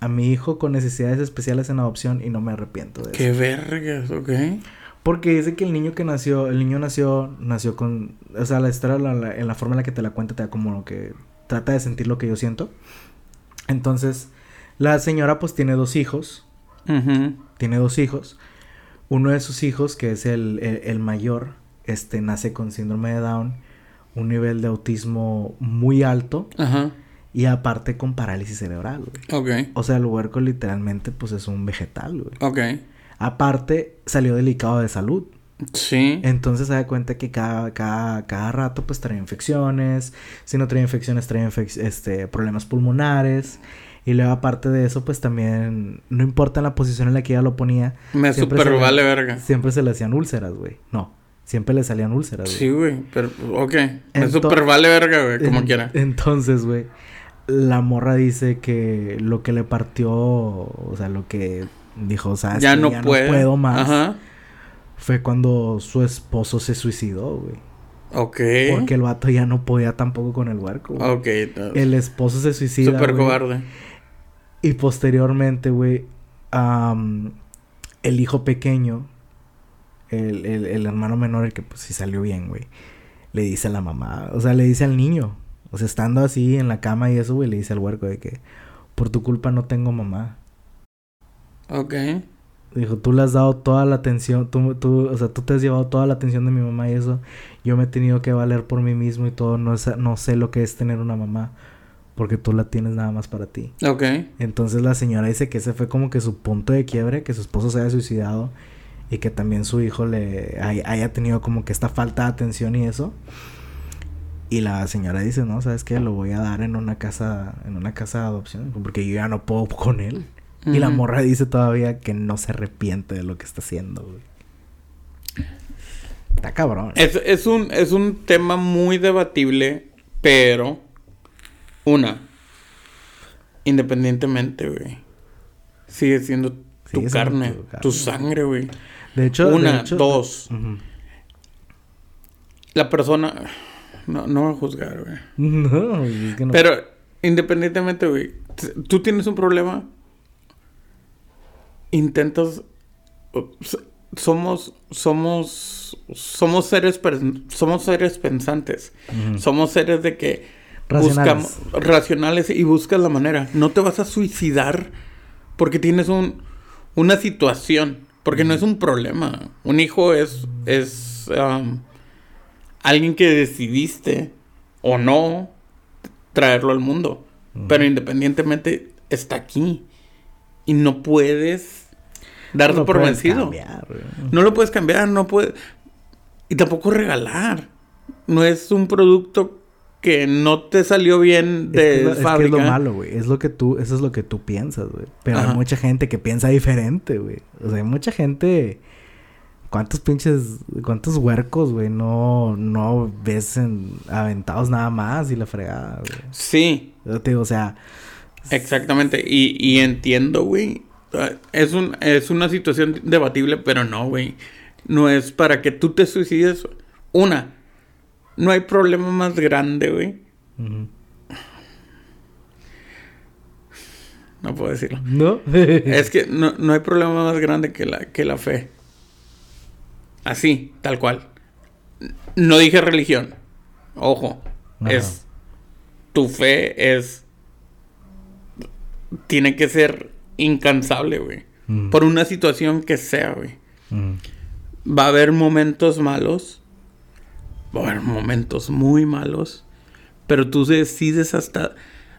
a mi hijo con necesidades especiales en adopción y no me arrepiento de eso. Qué vergas, ok. Porque dice que el niño que nació, el niño nació, nació con, o sea, la historia, la- la- en la forma en la que te la cuenta, te da como lo que, trata de sentir lo que yo siento. Entonces, la señora pues tiene dos hijos, tiene dos hijos. Uno de sus hijos, que es el, el, el mayor, este, nace con síndrome de Down, un nivel de autismo muy alto Ajá. y aparte con parálisis cerebral, güey. Ok. O sea, el huerco literalmente pues es un vegetal, güey. Ok. Aparte, salió delicado de salud. Sí. Entonces se da cuenta que cada, cada, cada rato pues trae infecciones. Si no trae infecciones, trae infec- este, problemas pulmonares. Y luego aparte de eso, pues también, no importa la posición en la que ella lo ponía. Me super le- vale verga. Siempre se le hacían úlceras, güey. No, siempre le salían úlceras, güey. Sí, güey. Pero, ok. Me super vale verga, güey. Como En- quiera. Entonces, güey, la morra dice que lo que le partió, o sea, lo que dijo, ¿sabes? Ya no puede. puedo más. Ajá. Fue cuando su esposo se suicidó, güey. Ok. Porque el vato ya no podía tampoco con el huerco. güey. Ok. no. El esposo se suicida. Super güey, cobarde. Y posteriormente, güey, el hijo pequeño, el, el, el hermano menor, el que pues sí salió bien, güey, le dice a la mamá, o sea, le dice al niño, o sea, estando así en la cama y eso, güey, le dice al huerco de que por tu culpa no tengo mamá. Ok. Dijo, tú le has dado toda la atención, tú, tú, o sea, tú te has llevado toda la atención de mi mamá y eso. Yo me he tenido que valer por mí mismo y todo. No, sé- no sé lo que es tener una mamá porque tú la tienes nada más para ti. Ok. Entonces la señora dice que ese fue como que su punto de quiebre, que su esposo se haya suicidado y que también su hijo le hay- haya tenido como que esta falta de atención y eso. Y la señora dice, no, ¿sabes qué? Lo voy a dar en una casa, en una casa de adopción, porque yo ya no puedo con él. Y la morra dice todavía que no se arrepiente de lo que está haciendo, güey. Está cabrón. Es, es, un, es un tema muy debatible, pero una, independientemente, güey, sigue siendo tu Sigue siendo carne, tu carne. tu sangre, güey. De hecho, de Una, hecho- dos, la persona, no, no va a juzgar, güey. No, es que no. Pero independientemente, güey, tú tienes un problema, intentas, somos, somos, somos seres, somos seres pensantes. Somos seres de que Racionales. buscamos racionales y buscas la manera. No te vas a suicidar porque tienes un, una situación, porque no es un problema. Un hijo es es um, alguien que decidiste o no traerlo al mundo, pero independientemente está aquí y no puedes darte No lo por puedes vencido. cambiar. No lo puedes cambiar, no puedes. Y tampoco regalar. No es un producto que no te salió bien Es que de es, lo, es que es fábrica. lo malo, güey. Es lo que tú, eso es lo que tú piensas, güey. Pero Ajá. hay mucha gente que piensa diferente, güey. O sea, hay mucha gente. ¿Cuántos pinches, cuántos huercos, güey? No, no ves en- aventados nada más y la fregada, güey. Sí, Yo te digo, o sea, exactamente. Y, y entiendo, güey. Es, un, es una situación debatible, pero no, güey. No es para que tú te suicides. Una, no hay problema más grande, güey. No puedo decirlo. ¿no? Es que no, no hay problema más grande que la, que la fe. Así, tal cual. No dije religión. Ojo. Ajá. Es. Tu fe es. Tiene que ser incansable, güey. Mm. Por una situación que sea, güey. Mm. Va a haber momentos malos. Va a haber momentos muy malos. Pero tú decides hasta.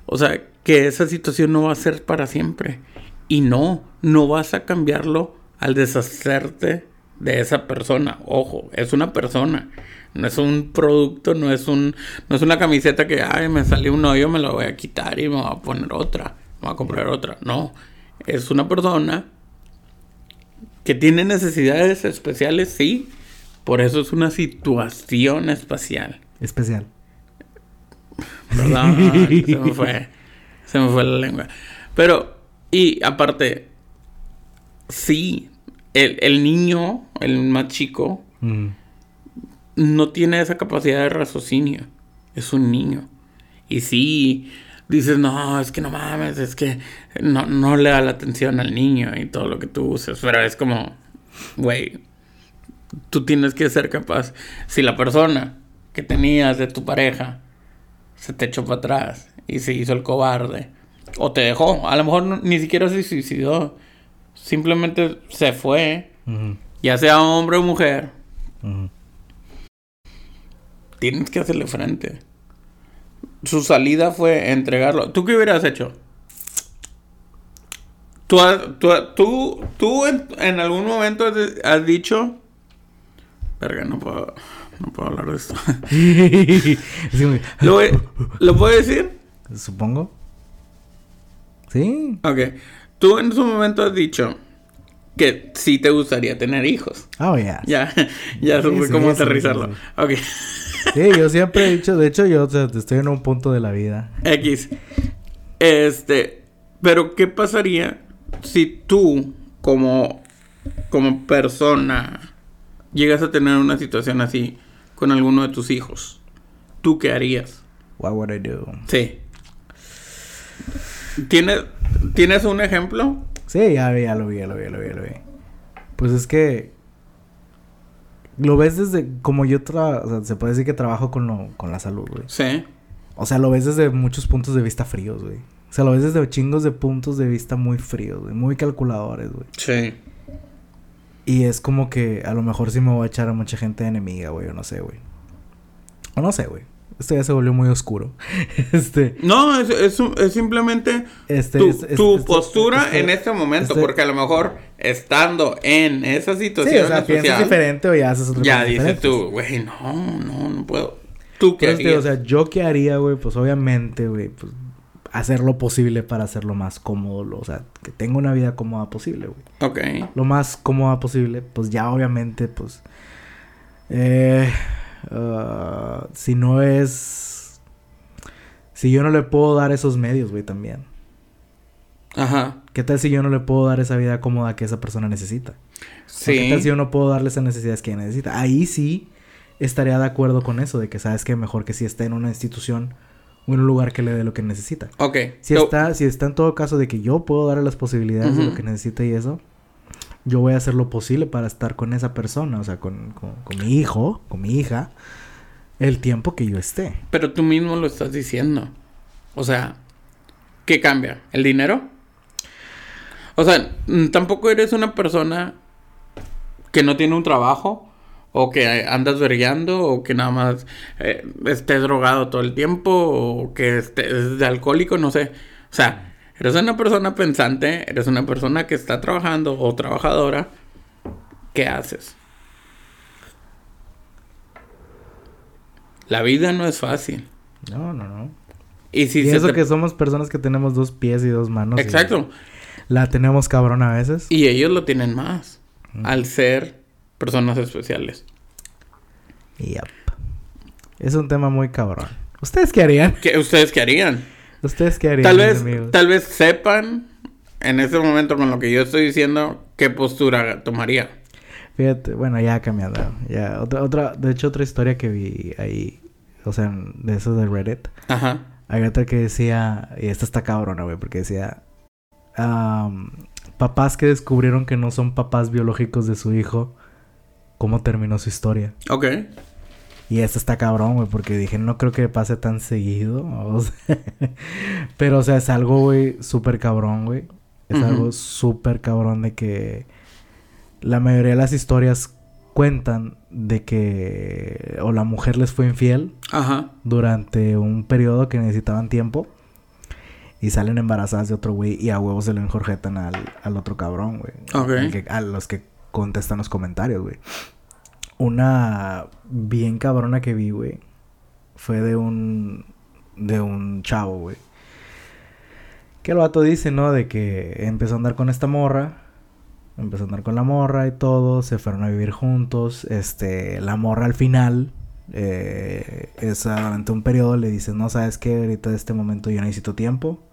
O sea, que esa situación no va a ser para siempre. Y no, no vas a cambiarlo al deshacerte de esa persona. Ojo, es una persona. No es un producto, no es un, no es una camiseta que ay me salió un hoyo, me la voy a quitar y me voy a poner otra. Me voy a comprar otra. No. Es una persona que tiene necesidades especiales, sí. Por eso es una situación espacial. Especial. Perdón, se me fue. Se me fue la lengua. Pero, y aparte, sí, el, el niño, el más chico, Mm. no tiene esa capacidad de raciocinio. Es un niño. Y sí, dices, no, es que no mames, es que no, no le da la atención al niño y todo lo que tú uses. Pero es como, güey, tú tienes que ser capaz. Si la persona que tenías de tu pareja se te echó para atrás y se hizo el cobarde, o te dejó, a lo mejor no- ni siquiera se suicidó, simplemente se fue, ya sea hombre o mujer, tienes que hacerle frente. Su salida fue entregarlo. ¿Tú qué hubieras hecho? ¿Tú, tú, tú, tú en, en algún momento has dicho... Verga, no puedo, no puedo hablar de esto. ¿Lo, ¿Lo puedo decir? Supongo. Sí. Ok. Tú en su momento has dicho que sí te gustaría tener hijos. Oh, yeah. Ya, ya supe sí, cómo sí, aterrizarlo. sí, Ok. Sí, yo siempre he dicho, de hecho, yo o sea, estoy en un punto de la vida. X. Este, pero ¿qué pasaría si tú como como persona llegas a tener una situación así con alguno de tus hijos? ¿Tú qué harías? What would I do? Sí. ¿Tienes tienes un ejemplo? Sí, ya, ya lo vi, ya lo vi, ya lo vi, ya lo vi. Pues es que lo ves desde como yo tra o sea, se puede decir que trabajo con lo, con la salud, güey. Sí. O sea, lo ves desde muchos puntos de vista fríos, güey. O sea, lo ves desde chingos de puntos de vista muy fríos, güey, muy calculadores, güey. Sí. Y es como que a lo mejor sí me voy a echar a mucha gente enemiga, güey, o no sé, güey. O no sé, güey. Esto ya se volvió muy oscuro. este, No, es, es, es simplemente este, tu, este- tu este- postura este- en este momento, este- porque a lo mejor estando en esa Sí, situación o sea, piensas diferente o ya haces otra ya dices tú, güey, no, no, no puedo. ¿Tú qué harías? o sea, yo qué haría, güey, pues obviamente, güey, pues hacer lo posible para hacerlo más cómodo, o sea, que tenga una vida cómoda posible, güey. Ok. Lo más cómoda posible, pues ya obviamente, pues, eh, ah, si no es, si yo no le puedo dar esos medios, güey, también. Ajá. ¿Qué tal si yo no le puedo dar esa vida cómoda que esa persona necesita? ¿O ¿Qué tal si Sí. yo no puedo darle esas necesidades que ella necesita? Ahí sí estaría de acuerdo con eso, de que sabes que mejor que si esté en una institución o en un lugar que le dé lo que necesita. Ok. Si So- está, si está en todo caso de que yo puedo darle las posibilidades de lo que necesita y eso, yo voy a hacer lo posible para estar con esa persona, o sea, con, con, con mi hijo, con mi hija, el tiempo que yo esté. Pero tú mismo lo estás diciendo. O sea, ¿qué cambia? ¿El dinero? O sea, tampoco eres una persona que no tiene un trabajo o que andas vergueando o que nada más eh, estés drogado todo el tiempo o que estés de alcohólico, no sé. O sea, eres una persona pensante, eres una persona que está trabajando o trabajadora. ¿Qué haces? La vida no es fácil. No, no, no. Y si y eso te- que somos personas que tenemos dos pies y dos manos. Exacto. La tenemos cabrón a veces. Y ellos lo tienen más. Mm. Al ser personas especiales. Yep. Es un tema muy cabrón. ¿Ustedes qué harían? ¿Qué, ¿Ustedes qué harían? ¿Ustedes qué harían? Tal vez, amigos? tal vez sepan en este momento con lo que yo estoy diciendo qué postura tomaría. Fíjate, bueno, ya cambiando. Ya, otra, otra, de hecho, otra historia que vi ahí, o sea, de eso de Reddit. Ajá. Hay otra que decía, y esta está cabrona, güey, porque decía, papás que descubrieron que no son papás biológicos de su hijo, ¿cómo terminó su historia? Ok. Y esta está cabrón, güey, porque dije, no creo que pase tan seguido. o sea, pero, o sea, es algo, güey, súper cabrón, güey. Es algo súper cabrón de que la mayoría de las historias cuentan de que o la mujer les fue infiel Ajá. durante un periodo que necesitaban tiempo y salen embarazadas de otro güey y a huevos se lo enjorjetan al, al otro cabrón, güey. Ok. Al que- a los que contestan los comentarios, güey. Una bien cabrona que vi, güey, fue de un de un chavo, güey. Que el vato dice, ¿no? De que empezó a andar con esta morra. Empezó a andar con la morra y todo. Se fueron a vivir juntos. Este, la morra al final, eh, es durante un periodo, le dice, no, sabes que ahorita en este momento yo necesito tiempo.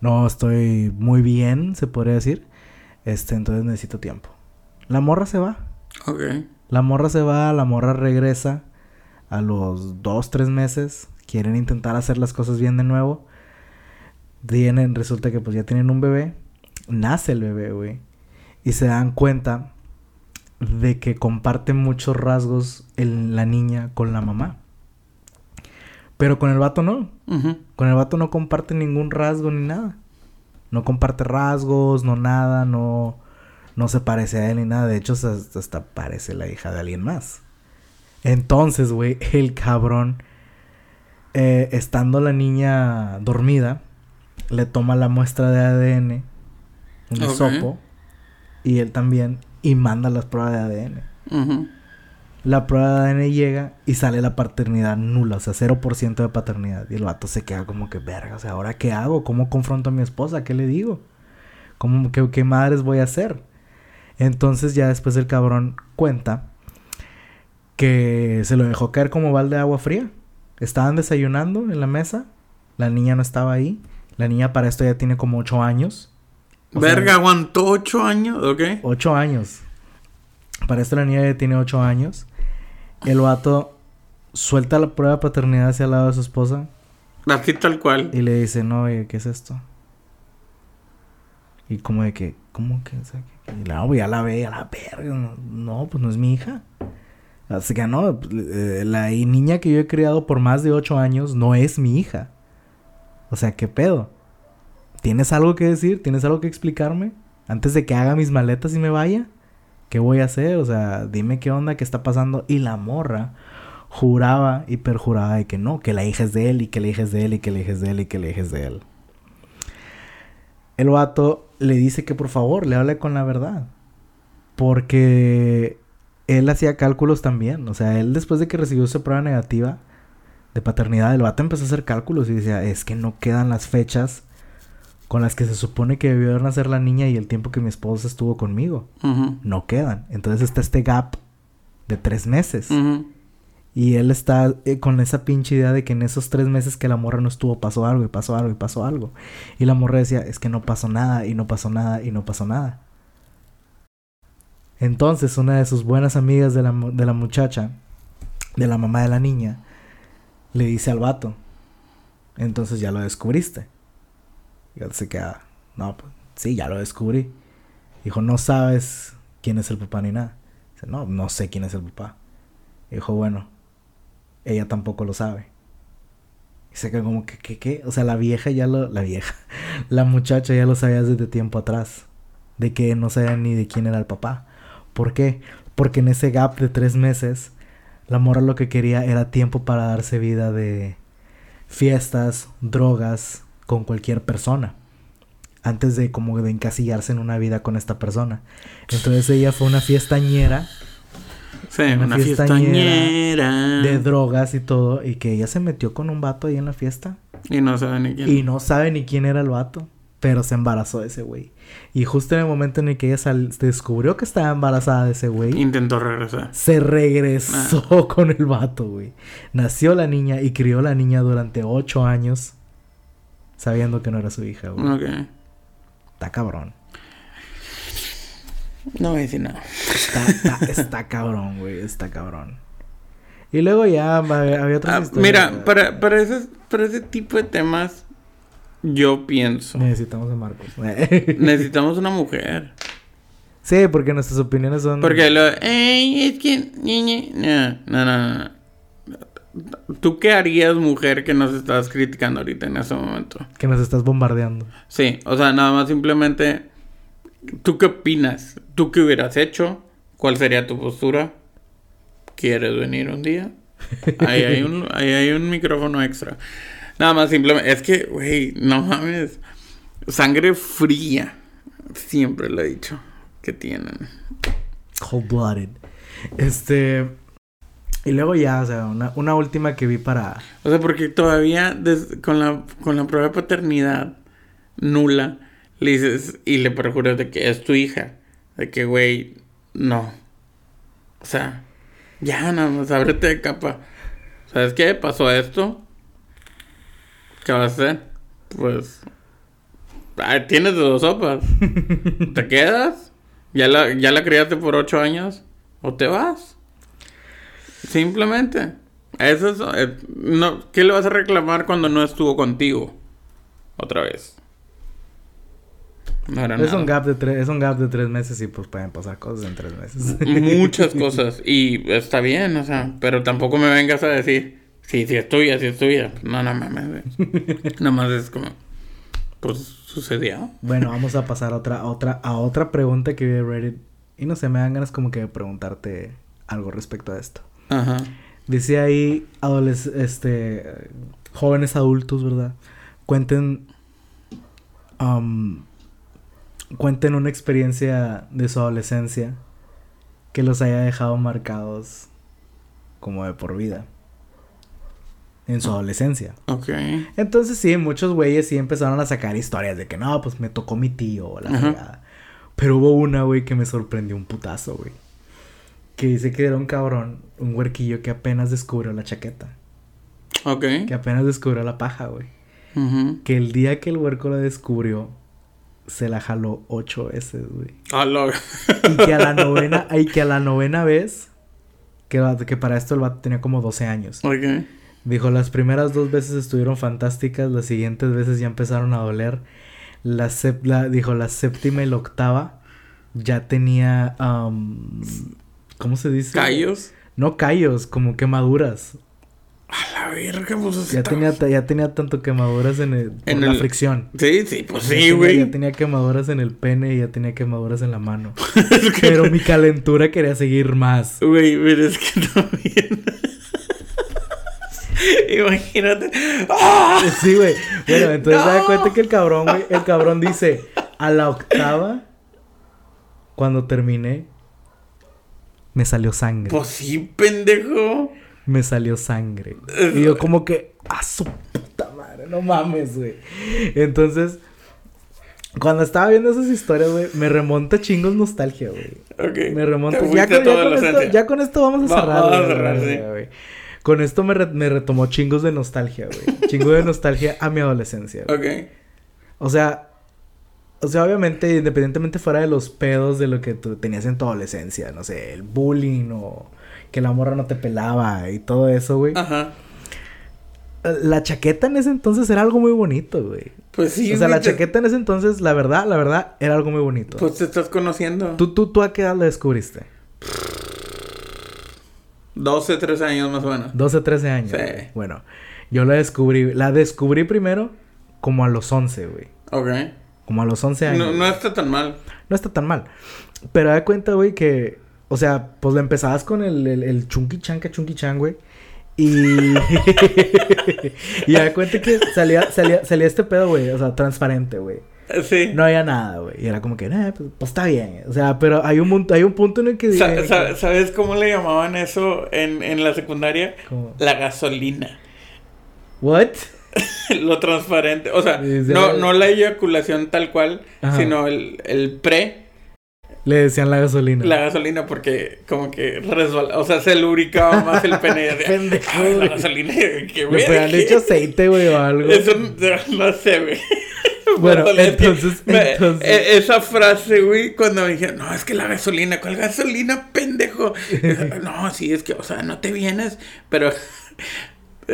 No estoy muy bien, se podría decir. Este, entonces necesito tiempo. La morra se va. Ok. La morra se va, la morra regresa a los dos, tres meses. Quieren intentar hacer las cosas bien de nuevo. Tienen, resulta que pues ya tienen un bebé. Nace el bebé, güey. Y se dan cuenta de que comparte muchos rasgos en la niña con la mamá. Pero con el vato no. Con el vato no comparte ningún rasgo ni nada. No comparte rasgos, no nada, no, no se parece a él ni nada. De hecho, hasta, parece la hija de alguien más. Entonces, güey, el cabrón, eh, estando la niña dormida, le toma la muestra de ADN, un hisopo, y él también, y manda las pruebas de ADN. La prueba de ADN llega y sale la paternidad nula, o sea, 0% de paternidad. Y el vato se queda como que, verga, o sea, ¿ahora qué hago? ¿Cómo confronto a mi esposa? ¿Qué le digo? ¿Cómo, qué, qué madres voy a hacer? Entonces ya después el cabrón cuenta que se lo dejó caer como balde de agua fría. Estaban desayunando en la mesa, la niña no estaba ahí. La niña para esto ya tiene como 8 años. O sea, Verga, aguantó ocho años, ¿ok? 8 años. Para esto la niña ya tiene 8 años. El vato suelta la prueba de paternidad hacia el lado de su esposa Así tal cual. y le dice, no, oye, ¿qué es esto? Y como de que, ¿cómo que? Que- y la, ya la ve, a la verga. No, no, pues no es mi hija. Así que no, eh, la niña que yo he criado por más de 8 años no es mi hija. O sea, ¿qué pedo? ¿Tienes algo que decir? ¿Tienes algo que explicarme? Antes de que haga mis maletas y me vaya. ¿Qué voy a hacer? O sea, dime qué onda, qué está pasando. Y la morra juraba y perjuraba de que no, que la hija es de él y que la hija es de él y que la hija es de él y que la hija es de él. El vato le dice que por favor le hable con la verdad. Porque él hacía cálculos también. O sea, él después de que recibió su prueba negativa de paternidad, el vato empezó a hacer cálculos y decía, es que no quedan las fechas con las que se supone que debió nacer la niña y el tiempo que mi esposa estuvo conmigo. No quedan. Entonces está este gap de tres meses. Y él está eh, con esa pinche idea de que en esos tres meses que la morra no estuvo pasó algo y pasó algo y pasó algo. Y la morra decía, es que no pasó nada y no pasó nada y no pasó nada. Entonces una de sus buenas amigas de la, de la muchacha, de la mamá de la niña, le dice al vato, entonces ya lo descubriste. Y él se queda, no, pues sí, ya lo descubrí. Dijo, no sabes quién es el papá ni nada. Dice, no, no sé quién es el papá. Dijo, bueno, ella tampoco lo sabe. Y se quedó como que, ¿qué? O sea, la vieja ya lo... La vieja. La muchacha ya lo sabía desde tiempo atrás. De que no sabía ni de quién era el papá. ¿Por qué? Porque en ese gap de tres meses, la morra lo que quería era tiempo para darse vida de fiestas, drogas, con cualquier persona. Antes de como de encasillarse en una vida con esta persona. Entonces ella fue una fiestañera Sí, Una una, fiestañera de drogas y todo. Y que ella se metió con un vato ahí en la fiesta. Y no sabe ni quién. Y no sabe ni quién era el vato. Pero se embarazó de ese güey. Y justo en el momento en el que ella sal- descubrió que estaba embarazada de ese güey, Intentó regresar. se regresó con el vato, güey. Nació la niña y crió la niña durante ocho años. Sabiendo que no era su hija, güey. Ok. Está cabrón. No voy a decir nada. Está, está, está cabrón, güey. Está cabrón. Y luego ya había, otras Ah, mira, para, para, ese, para ese tipo de temas, yo pienso. Necesitamos a Marcos. Necesitamos una mujer. sí, porque nuestras opiniones son. Porque lo... Ey, es que... ñe, ñe". No, no, no, no. ¿Tú qué harías, mujer, que nos estás criticando ahorita en ese momento? Que nos estás bombardeando. Sí, o sea, nada más simplemente... ¿Tú qué opinas? ¿Tú qué hubieras hecho? ¿Cuál sería tu postura? ¿Quieres venir un día? Ahí hay un, ahí hay un micrófono extra. Nada más simplemente... Es que, güey, no mames. Sangre fría. Siempre lo he dicho. Que tienen. Cold blooded. Este. Y luego ya, o sea, una, una última que vi para. O sea, porque todavía des- con, la, con la prueba de paternidad nula, le dices y le perjuras de que es tu hija. De que, güey, no. O sea, ya nada más, ábrete de capa. ¿Sabes qué? Pasó esto. ¿Qué vas a hacer? Pues... ah, tienes de dos sopas. ¿Te quedas? ¿Ya la, ¿Ya la criaste por ocho años? o te vas. Simplemente. Eso es, eh, no, ¿Qué le vas a reclamar cuando no estuvo contigo? Otra vez. Era es, Un gap de tres, es un gap de tres meses y pues pueden pasar cosas en tres meses. Muchas cosas. Y está bien, o sea, pero tampoco me vengas a decir, sí, sí es tuya, sí es tuya. No, no mames, Nada más es como, pues sucedió. Bueno, vamos a pasar a otra, a otra, a otra pregunta que vi de Reddit. Y no sé, me dan ganas como que de preguntarte algo respecto a esto. Ajá. Dice ahí, este, jóvenes adultos, ¿verdad? Cuenten, um, cuenten una experiencia de su adolescencia que los haya dejado marcados como de por vida. En su adolescencia. Ok. Entonces sí, muchos güeyes sí empezaron a sacar historias de que no, pues me tocó mi tío o la fregada. Pero hubo una, güey, que me sorprendió un putazo, güey. Que dice que era un cabrón, un huerquillo que apenas descubrió la chaqueta. Ok. Que apenas descubrió la paja, güey. Que el día que el huerco la descubrió, se la jaló ocho veces, güey. Ah, y que a la novena, y que a la novena vez, que, que para esto el vato tenía como 12 años. Ok. Dijo, las primeras dos veces estuvieron fantásticas, las siguientes veces ya empezaron a doler. La, dijo, la séptima y la octava ya tenía, ¿cómo se dice? Callos. No callos, como quemaduras. A la verga, pues ya tenía, ya tenía tanto quemaduras en, el, en la fricción. Sí, sí, pues sí, güey. Ya, tenía quemaduras en el pene y ya tenía quemaduras en la mano. Pero mi calentura quería seguir más. Güey, pero es que también. Imagínate. ¡Ah! Sí, güey. Bueno, entonces da cuenta que el cabrón, güey, el cabrón dice, a la octava, cuando terminé, me salió sangre. Pues sí, pendejo. Me salió sangre. Y yo como que, a su puta madre, no mames, güey. Entonces, cuando estaba viendo esas historias, güey, me remonta chingos nostalgia, güey. Ok. Me remonta. Ya con, esto, ya con, esto, vamos a cerrar. Vamos a cerrar, sí. Con esto me, me retomó chingos de nostalgia, güey. Chingos de nostalgia a mi adolescencia. Ok. O sea, o sea, obviamente, independientemente fuera de los pedos de lo que tú tenías en tu adolescencia, no sé, el bullying o que la morra no te pelaba y todo eso, güey. Ajá. La chaqueta en ese entonces era algo muy bonito, güey. Pues sí. O sea, la chaqueta en ese entonces, la verdad, la verdad, era algo muy bonito. Pues te estás conociendo. ¿Tú, tú, tú a qué edad la descubriste? 12, 13 años más o menos. 12, 13 años. Sí. Bueno, yo la descubrí. La descubrí primero como a los 11, güey. Ok. Como a los 11 años. No, no está tan mal. No está tan mal. Pero da cuenta, güey, que... O sea, pues le empezabas con el, el, el chunky chanca chunky chan, güey. Y... y da cuenta que salía, salía, salía este pedo, güey. O sea, transparente, güey. Sí. No había nada, güey. Y era como que, eh, pues, pues, está bien. O sea, pero hay un, hay un punto en el que... ¿Sabes cómo le llamaban eso en, en la secundaria? La gasolina. ¿What? Lo transparente. O sea, no, no la eyaculación tal cual, sino el, el pre. Le decían la gasolina. La gasolina porque como que resbala, o sea, se lubricaba más el pene. De, la gasolina, que güey. Le han hecho aceite, güey, o algo. Eso no sé, güey. Bueno, entonces, e, esa frase, güey, cuando me dijeron, no, es que la gasolina, ¿cuál gasolina, pendejo? no, sí, es que, o sea, no te vienes, pero...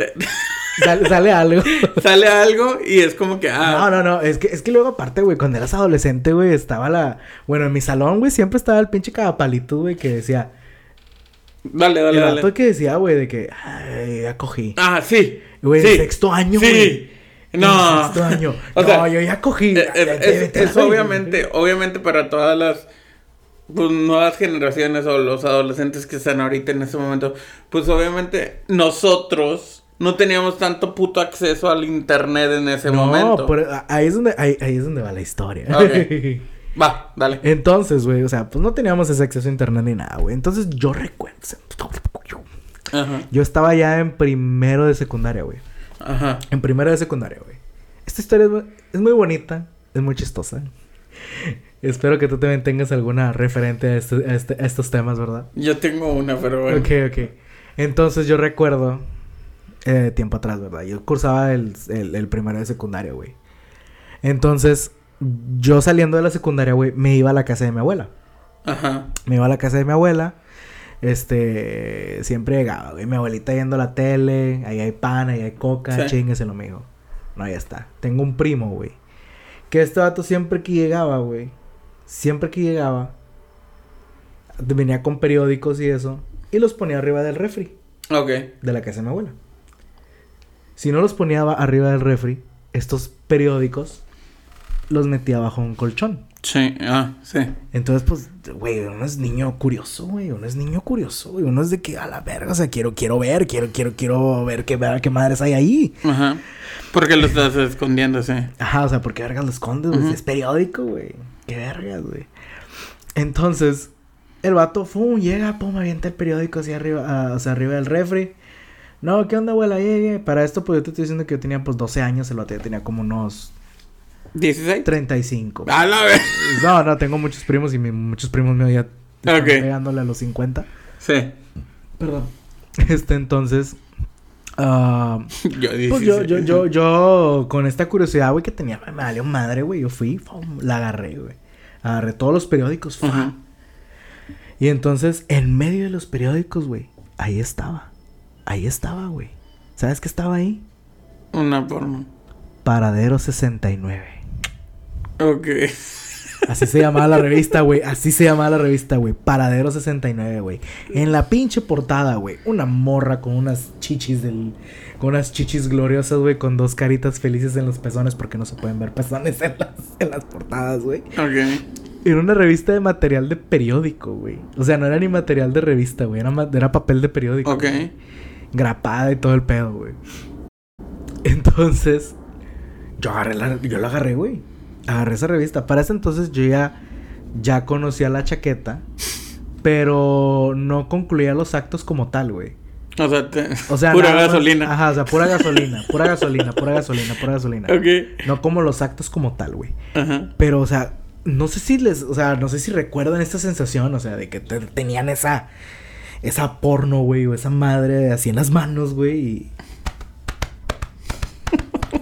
Sale, algo. sale algo y es como que, ah. No, no, no. Es que, es que luego, aparte, güey, cuando eras adolescente, güey, estaba la. Bueno, en mi salón, güey, siempre estaba el pinche cagapalito, güey, que decía. Dale, dale, el dale. que decía, güey, de que. Ay, ya cogí. Ah, sí. Güey, sí. sexto año, güey. Sí. No. Sexto año. O no, sea, yo ya cogí. Es, es, es obviamente, obviamente para todas las pues, nuevas generaciones o los adolescentes que están ahorita en este momento, pues obviamente nosotros no teníamos tanto puto acceso al internet en ese momento. No, pero ahí es donde, ahí, es donde va la historia. Va, dale. Entonces, güey, o sea, pues no teníamos ese acceso a internet ni nada, güey. Entonces yo recuerdo. Ajá. Yo estaba ya en primero de secundaria, güey. Ajá. En primero de secundaria, güey. Esta historia es muy, bonita, es muy chistosa. Espero que tú también tengas alguna referente a, este, este, a estos temas, ¿verdad? Yo tengo una, pero bueno. Ok, ok. Entonces yo recuerdo eh, tiempo atrás, ¿verdad? Yo cursaba el, el, primero de secundaria, güey. Entonces, yo saliendo de la secundaria, güey, me iba a la casa de mi abuela. Ajá. Me iba a la casa de mi abuela. Este, siempre llegaba, güey. Mi abuelita yendo a la tele, ahí hay pan, ahí hay coca, Sí. chingues lo mío. No, ya está. Tengo un primo, güey. Que este vato siempre que llegaba, güey. Siempre que llegaba, venía con periódicos y eso. Y los ponía arriba del refri Ok. de la casa de mi abuela. Si no los ponía ba- arriba del refri, estos periódicos los metía bajo un colchón. Sí, ah, sí. Entonces, pues, güey, uno es niño curioso, güey. Uno es niño curioso, güey. Uno es de que a la verga, o sea, quiero, quiero ver, quiero, quiero, quiero ver qué, qué madres hay ahí. Ajá. Porque lo estás escondiendo, sí. Ajá, o sea, ¿por qué vergas lo escondes, güey? Es periódico, güey. Qué vergas, güey. Entonces, el vato, pum, llega, pum, avienta el periódico hacia arriba, ah, o sea, arriba del refri. No, ¿qué onda, abuela? Para esto, pues yo te estoy diciendo que yo tenía, pues, 12 años. El vato ya tenía como unos 16. 35. A la vez. No, no, tengo muchos primos y mi- muchos primos míos ya están pegándole a los 50. Sí. Perdón. Este, entonces... ah, Yo 16. pues yo, yo, yo, yo, con esta curiosidad, güey, que tenía, me valió madre, güey. Yo fui, fum, la agarré, güey. Agarré todos los periódicos, fum. Y entonces, en medio de los periódicos, güey, ahí estaba. Ahí estaba, güey. ¿Sabes qué estaba ahí? Una forma. Paradero 69. Ok. Así se llamaba la revista, güey. Así se llamaba la revista, güey. Paradero 69, güey. En la pinche portada, güey. Una morra con unas chichis del... Con unas chichis gloriosas, güey. Con dos caritas felices en los pezones. Porque no se pueden ver pezones en las, en las portadas, güey. Ok. Era una revista de material de periódico, güey. O sea, no era ni material de revista, güey. Era, era papel de periódico. Ok. Grapada y todo el pedo, güey. Entonces, yo agarré la, yo la agarré, güey. Agarré esa revista. Para ese entonces yo ya, ya conocía la chaqueta, pero no concluía los actos como tal, güey. O sea, te... O sea, pura más- gasolina. Ajá, o sea, pura gasolina, pura gasolina, pura gasolina, pura gasolina. Ok. No como los actos como tal, güey. Ajá. Pero, o sea, no sé si les, o sea, no sé si recuerdan esta sensación, o sea, de que te- tenían esa, esa porno, güey, o esa madre así en las manos, güey. y-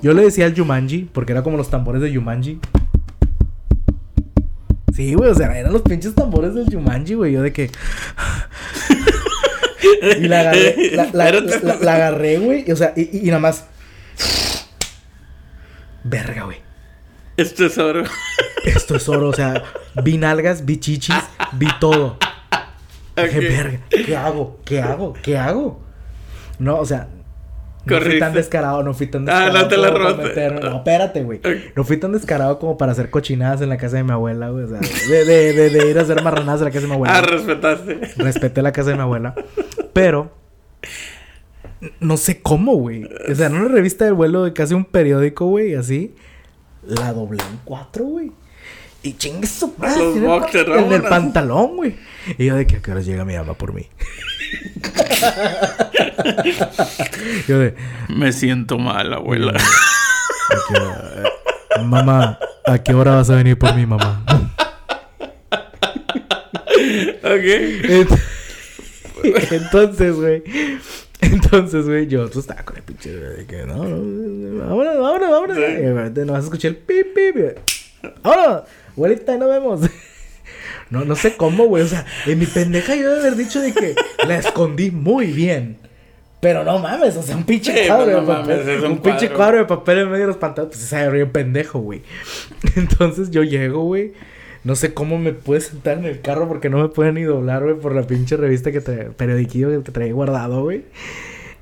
Yo le decía al Yumanji, porque era como los tambores de Yumanji. Sí, güey, o sea, eran los pinches tambores del Yumanji, güey. Yo de que. y la agarré, la, la- Espérate. la- la agarré, güey. O sea, y, y- y nada más. Verga, güey. Esto es oro. Esto es oro, o sea, vi nalgas, vi chichis, vi todo. Dije, Ok. verga, ¿qué hago? ¿Qué hago? ¿Qué hago? No, o sea, no fui tan descarado, no fui tan Ah, descarado. no te la robaste. No, espérate, güey. No fui tan descarado como para hacer cochinadas en la casa de mi abuela, güey. O sea, de, de, de, de ir a hacer marranadas en la casa de mi abuela. Ah, respetaste. Respeté la casa de mi abuela. Pero. No sé cómo, güey. O sea, en una revista de vuelo de casi un periódico, güey, así. La doblé en cuatro, güey. Y chingue su madre. Los en el, boxers, en el pantalón, güey. Y yo de que a qué horas llega mi mamá por mí. yo de. Me siento mal, abuela. ¿a qué hora- eh, mamá, ¿a qué hora vas a venir por mí, mamá? ok. Ent- Entonces, güey. Entonces, güey, yo pues, estaba con el pinche de que no, no, vámonos, vámonos, vámonos. Sí. Y de repente nomás escuché el pip, pip. y, Vámonos, abuelita, no vemos. No, no sé cómo, güey. O sea, en mi pendeja yo de haber dicho de que la escondí muy bien. Pero no mames, o sea, un pinche Sí, cuadro de papel. mames, un pinche cuadro. de papel en medio de los pantalones. Pues se bien pendejo, güey. Entonces yo llego, güey. No sé cómo me pude sentar en el carro porque no me puede ni doblar, güey, por la pinche revista que traía, periodiquillo que traía guardado, güey.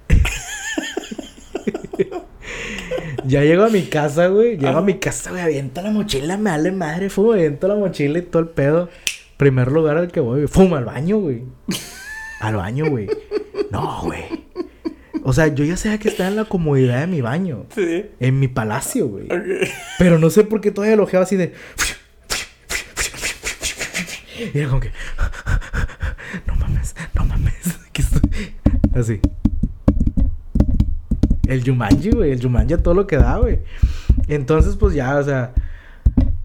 ya llego a mi casa, güey. Llego a mi casa, güey. Aviento la mochila, me vale madre, fum, aviento la mochila y todo el pedo. Primer lugar al que voy, güey. Fum, al baño, güey. Al baño, güey. No, güey. O sea, yo ya sabía que estaba en la comodidad de mi baño. Sí. En mi palacio, güey. Pero no sé por qué todavía lo ojeaba así de. Y era como que. No mames, no mames. que estoy-". Así. El Yumanji, güey. El Yumanji a todo lo que da, güey. Entonces, pues ya, o sea.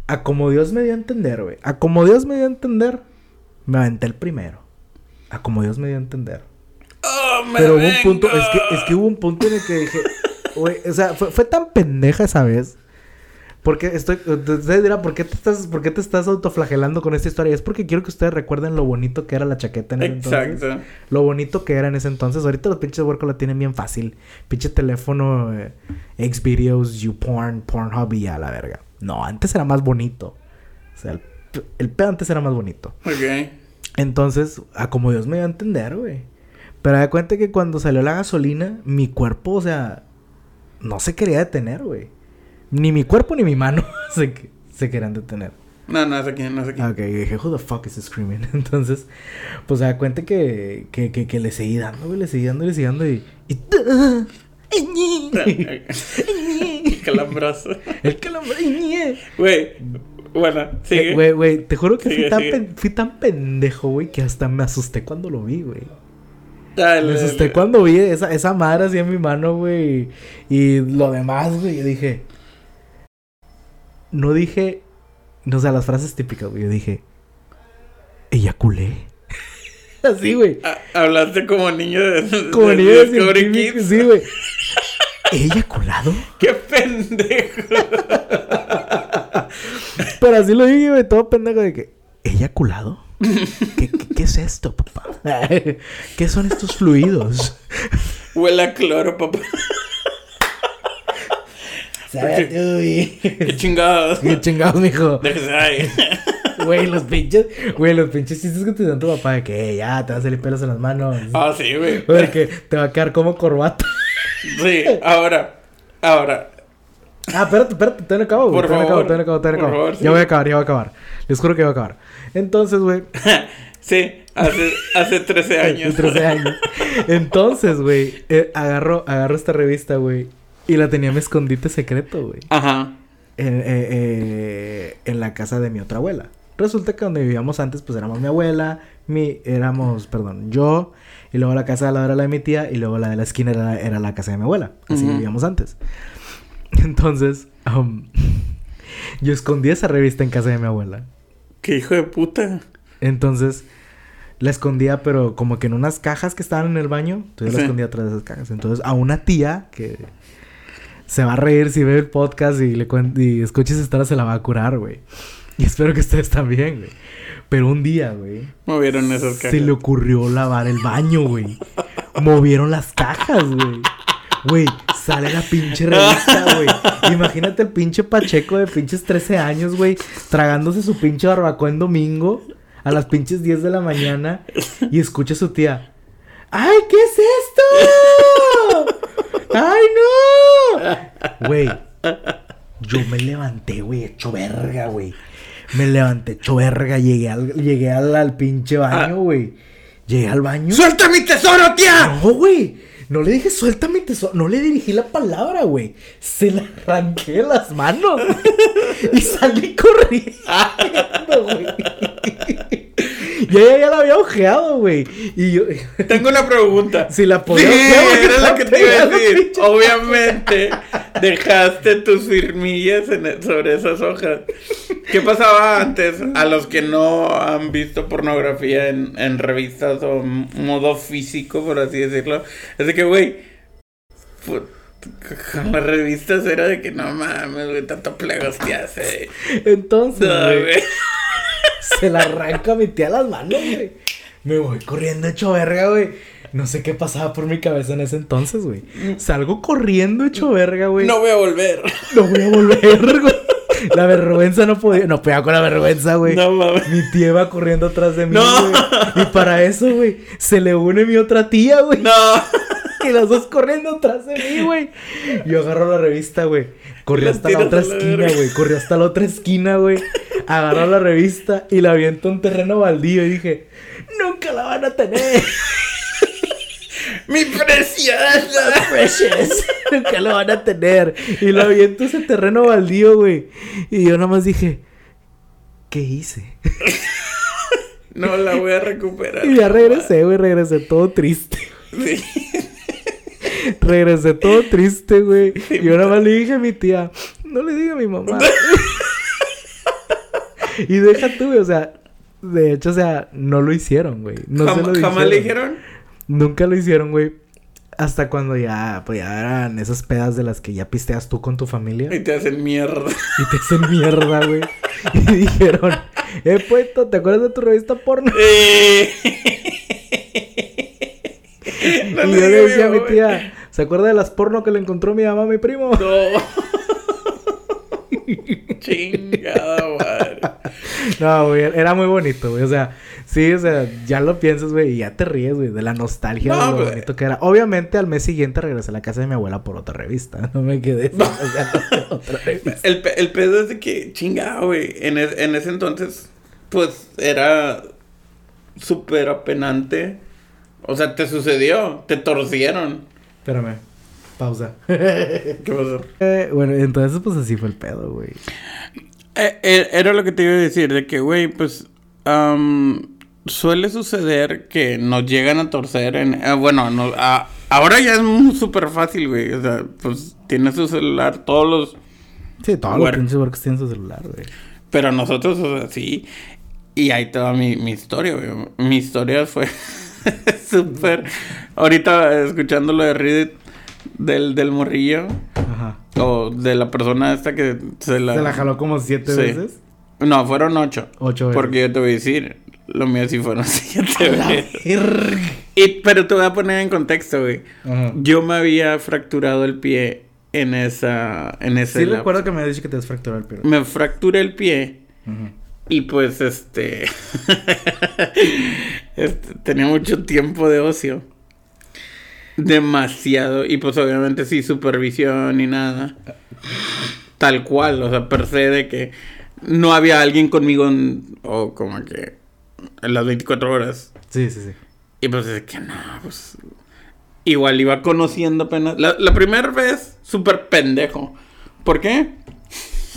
A como Dios me dio a entender, güey. A como Dios me dio a entender. Me aventé el primero. A como Dios me dio a entender. Oh, me Pero hubo un punto, es que, es que hubo un punto en el que dije, güey, o sea, fue, fue tan pendeja esa vez. Porque estoy. Ustedes dirán, ¿por qué te estás, por qué te estás autoflagelando con esta historia? Es porque quiero que ustedes recuerden lo bonito que era la chaqueta en ese Exacto. entonces. Lo bonito que era en ese entonces. Ahorita los pinches huercos la tienen bien fácil. Pinche teléfono, eh, Xvideos, YouPorn, Pornhub y ya la verga. No, antes era más bonito. O sea, el, el pedo antes era más bonito. Ok. Entonces, a como Dios me dio a entender, güey. Pero da cuenta que cuando salió la gasolina, mi cuerpo, o sea, no se quería detener, güey. Ni mi cuerpo ni mi mano se, se querían detener. No, no es aquí, no es aquí. Ok, dije, who the fuck is screaming? Entonces, pues se da cuenta que, que, que, que le seguí dando, güey, le seguí dando, le seguí dando y... y Calambrazo. el calambre. Güey. Bueno, Eh, sigue. Güey, güey, te juro que fui tan, pen- fui tan pendejo, güey, que hasta me asusté cuando lo vi, güey. Dale, Me asusté dale. cuando vi esa, esa madre así en mi mano, güey. Y lo demás, güey. Yo dije. No dije. No sé, las frases típicas, güey. Yo dije. Eyaculé. así, güey. Ah, Hablaste como niño de, Como de- niño de Discovery Kids. Sí, güey. ¿He eyaculado? ¡Qué pendejo! Pero así lo dije, güey. Todo pendejo de que. ¿He eyaculado? ¿Qué, qué, qué es esto, papá? ¿Qué son estos fluidos? Huele a cloro, papá. Sabe a güey. ¡Qué chingados! Qué chingados, mijo. Güey, los pinches, güey, los pinches chistes que te dan tu papá de que "Eh, ya te va a salir pelos en las manos. Ah, sí, güey. Güey, que te va a quedar como corbata. Sí, ahora. Ahora. Ah, espérate, espérate, todavía no acabo, güey. Por acabo, favor. no acabo, todavía no Por acabo. favor, sí. Ya voy a acabar, ya voy a acabar. Les juro que voy a acabar. Entonces, güey, Sí, hace, hace 13 años. 13 años. Entonces, güey, eh, agarro, agarro esta revista, güey, y la tenía en mi escondite secreto, güey. Ajá. en, eh, eh, en la casa de mi otra abuela. Resulta que donde vivíamos antes, pues éramos mi abuela, mi, éramos, perdón, yo, y luego la casa de la era la de mi tía, y luego la de la esquina era, era la casa de mi abuela. Así vivíamos antes. Entonces, um, yo escondí esa revista en casa de mi abuela. ¡Qué hijo de puta! Entonces, la escondía, pero como que en unas cajas que estaban en el baño. Entonces, la Sí. escondía atrás de esas cajas. Entonces, a una tía que se va a reír si ve el podcast y le y escucha esa historia, se la va a curar, güey. Y espero que ustedes también, güey. Pero un día, güey, Movieron esas cajas. se le ocurrió lavar el baño, güey. Movieron las cajas, güey. Güey, sale la pinche revista, güey. Imagínate el pinche Pacheco de pinches 13 años, güey, tragándose su pinche barbacoa en domingo a las pinches 10 de la mañana y escucha a su tía. ¡Ay, qué es esto! ¡Ay, no! Güey, yo me levanté, güey, hecho verga, güey. Me levanté hecho verga, llegué al, llegué al, al pinche baño, güey. Llegué al baño. ¡Suelta mi tesoro, tía! No, güey. No le dije suéltame tesoro. No le dirigí la palabra, güey. Se la arranqué de las manos. y salí corriendo, güey. Y ella ya la había ojeado, güey. Y yo. Tengo una pregunta. Si la Sí, podía ojear, porque era la que te iba a decir. Obviamente, dejaste tus firmillas en e- sobre esas hojas. ¿Qué pasaba antes? A los que no han visto pornografía en, en revistas o modo físico, por así decirlo. Es de que, güey, con las revistas era de que no mames, güey, tanto plegos te hace. Entonces, No, güey. Se la arranca a mi tía las manos, güey. Me voy corriendo hecho verga, güey. No sé qué pasaba por mi cabeza en ese entonces, güey. Salgo corriendo hecho verga, güey. No voy a volver. No voy a volver, güey. La vergüenza no podía. No podía con la vergüenza, güey. No mames. Mi tía va corriendo atrás de mí, No. güey. Y para eso, güey, se le une mi otra tía, güey. No. Y los dos corriendo atrás de mí, güey. Yo agarro la revista, güey. Corrí Las hasta la otra esquina, güey. Corrí hasta la otra esquina, güey. Agarro la revista y la aviento a un terreno baldío y dije, nunca la van a tener. Mi preciosa. Precious. nunca la van a tener. Y la aviento ese terreno baldío, güey. Y yo nada más dije, ¿qué hice? No la voy a recuperar. Y ya regresé, güey. Regresé todo triste. Sí. Regresé todo triste, güey. Y nada más le dije a mi tía, no le diga a mi mamá. y deja tú, güey, o sea, de hecho, o sea, no lo hicieron, güey. No se lo ¿Jamás le dijeron? Nunca lo hicieron, güey. hasta cuando ya, pues ya eran esas pedas de las que ya pisteas tú con tu familia. Y te hacen mierda. Y te hacen mierda, güey. Y dijeron, eh, puesto, ¿te acuerdas de tu revista porno? Eh. No y le yo le decía a mi tía, ¿se acuerda de las porno que le encontró mi mamá a mi primo? No. Chingada madre. No, güey, era muy bonito, güey. O sea, sí, o sea, ya lo piensas, güey, y ya te ríes, güey, de la nostalgia No, de lo güey. bonito que era. Obviamente, al mes siguiente regresé a la casa de mi abuela por otra revista. No me quedé sin otra revista. El, pe- el pedo es de que, chingada, güey. En, es- en ese entonces, pues era súper apenante. O sea, te sucedió, te torcieron. Espérame, pausa. ¿Qué pasó? Eh, bueno, entonces, pues así fue el pedo, güey. Eh, eh, era lo que te iba a decir, de que, güey, pues am, suele suceder que nos llegan a torcer en... ah, bueno, no, ah, ahora ya es muy súper fácil, güey. O sea, pues tienes tu celular, todos los... Sí, todos los pinches works tienen su celular, güey. Pero nosotros, o sea, sí. Y ahí te va mi, mi historia, güey. Mi historia fue súper... Ahorita escuchando lo de Reddit del, del morrillo. Ajá. O de la persona esta que se la... Se la jaló como siete Sí. veces. No, fueron ocho. Ocho veces. Porque yo te voy a decir, lo mío sí fueron siete veces. Y, pero te voy a poner en contexto, güey. Ajá. Yo me había fracturado el pie en esa... En ese Sí lapso. recuerdo que me habías dicho que te has fracturado el pie. Me fracturé el pie Ujú. Y pues este... este, Tenía mucho tiempo de ocio. Demasiado. Y pues obviamente sí, supervisión y nada. Tal cual, o sea, per se de que no había alguien conmigo en- o como que en las 24 horas. Sí, sí, sí. Y pues es que no, pues. Igual iba conociendo apenas. La, la primera vez, súper pendejo. ¿Por qué?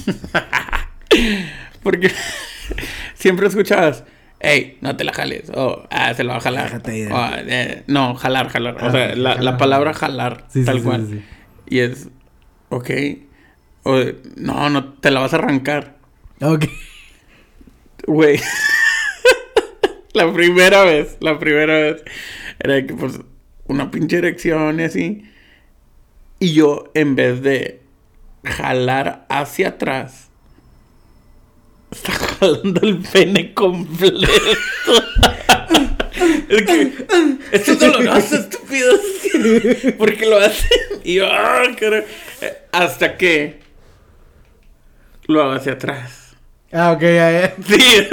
Porque siempre escuchabas, hey, no te la jales. O, ah, se la va a jalar. O, eh, no, jalar, jalar. o Ah, sea, la, jalar. la palabra jalar, Sí, tal sí, cual. sí. Y es, ok. O, no, no, te la vas a arrancar. Ok. Güey. la primera vez, la primera vez. Era que pues una pinche erección y así. Y yo, en vez de jalar hacia atrás, está jalando el pene completo. es que esto no lo hace, estúpido. ¿Por qué lo hacen? Y yo, ah, Hasta que lo hago hacia atrás. Ah, ok, ya, ya. Sí.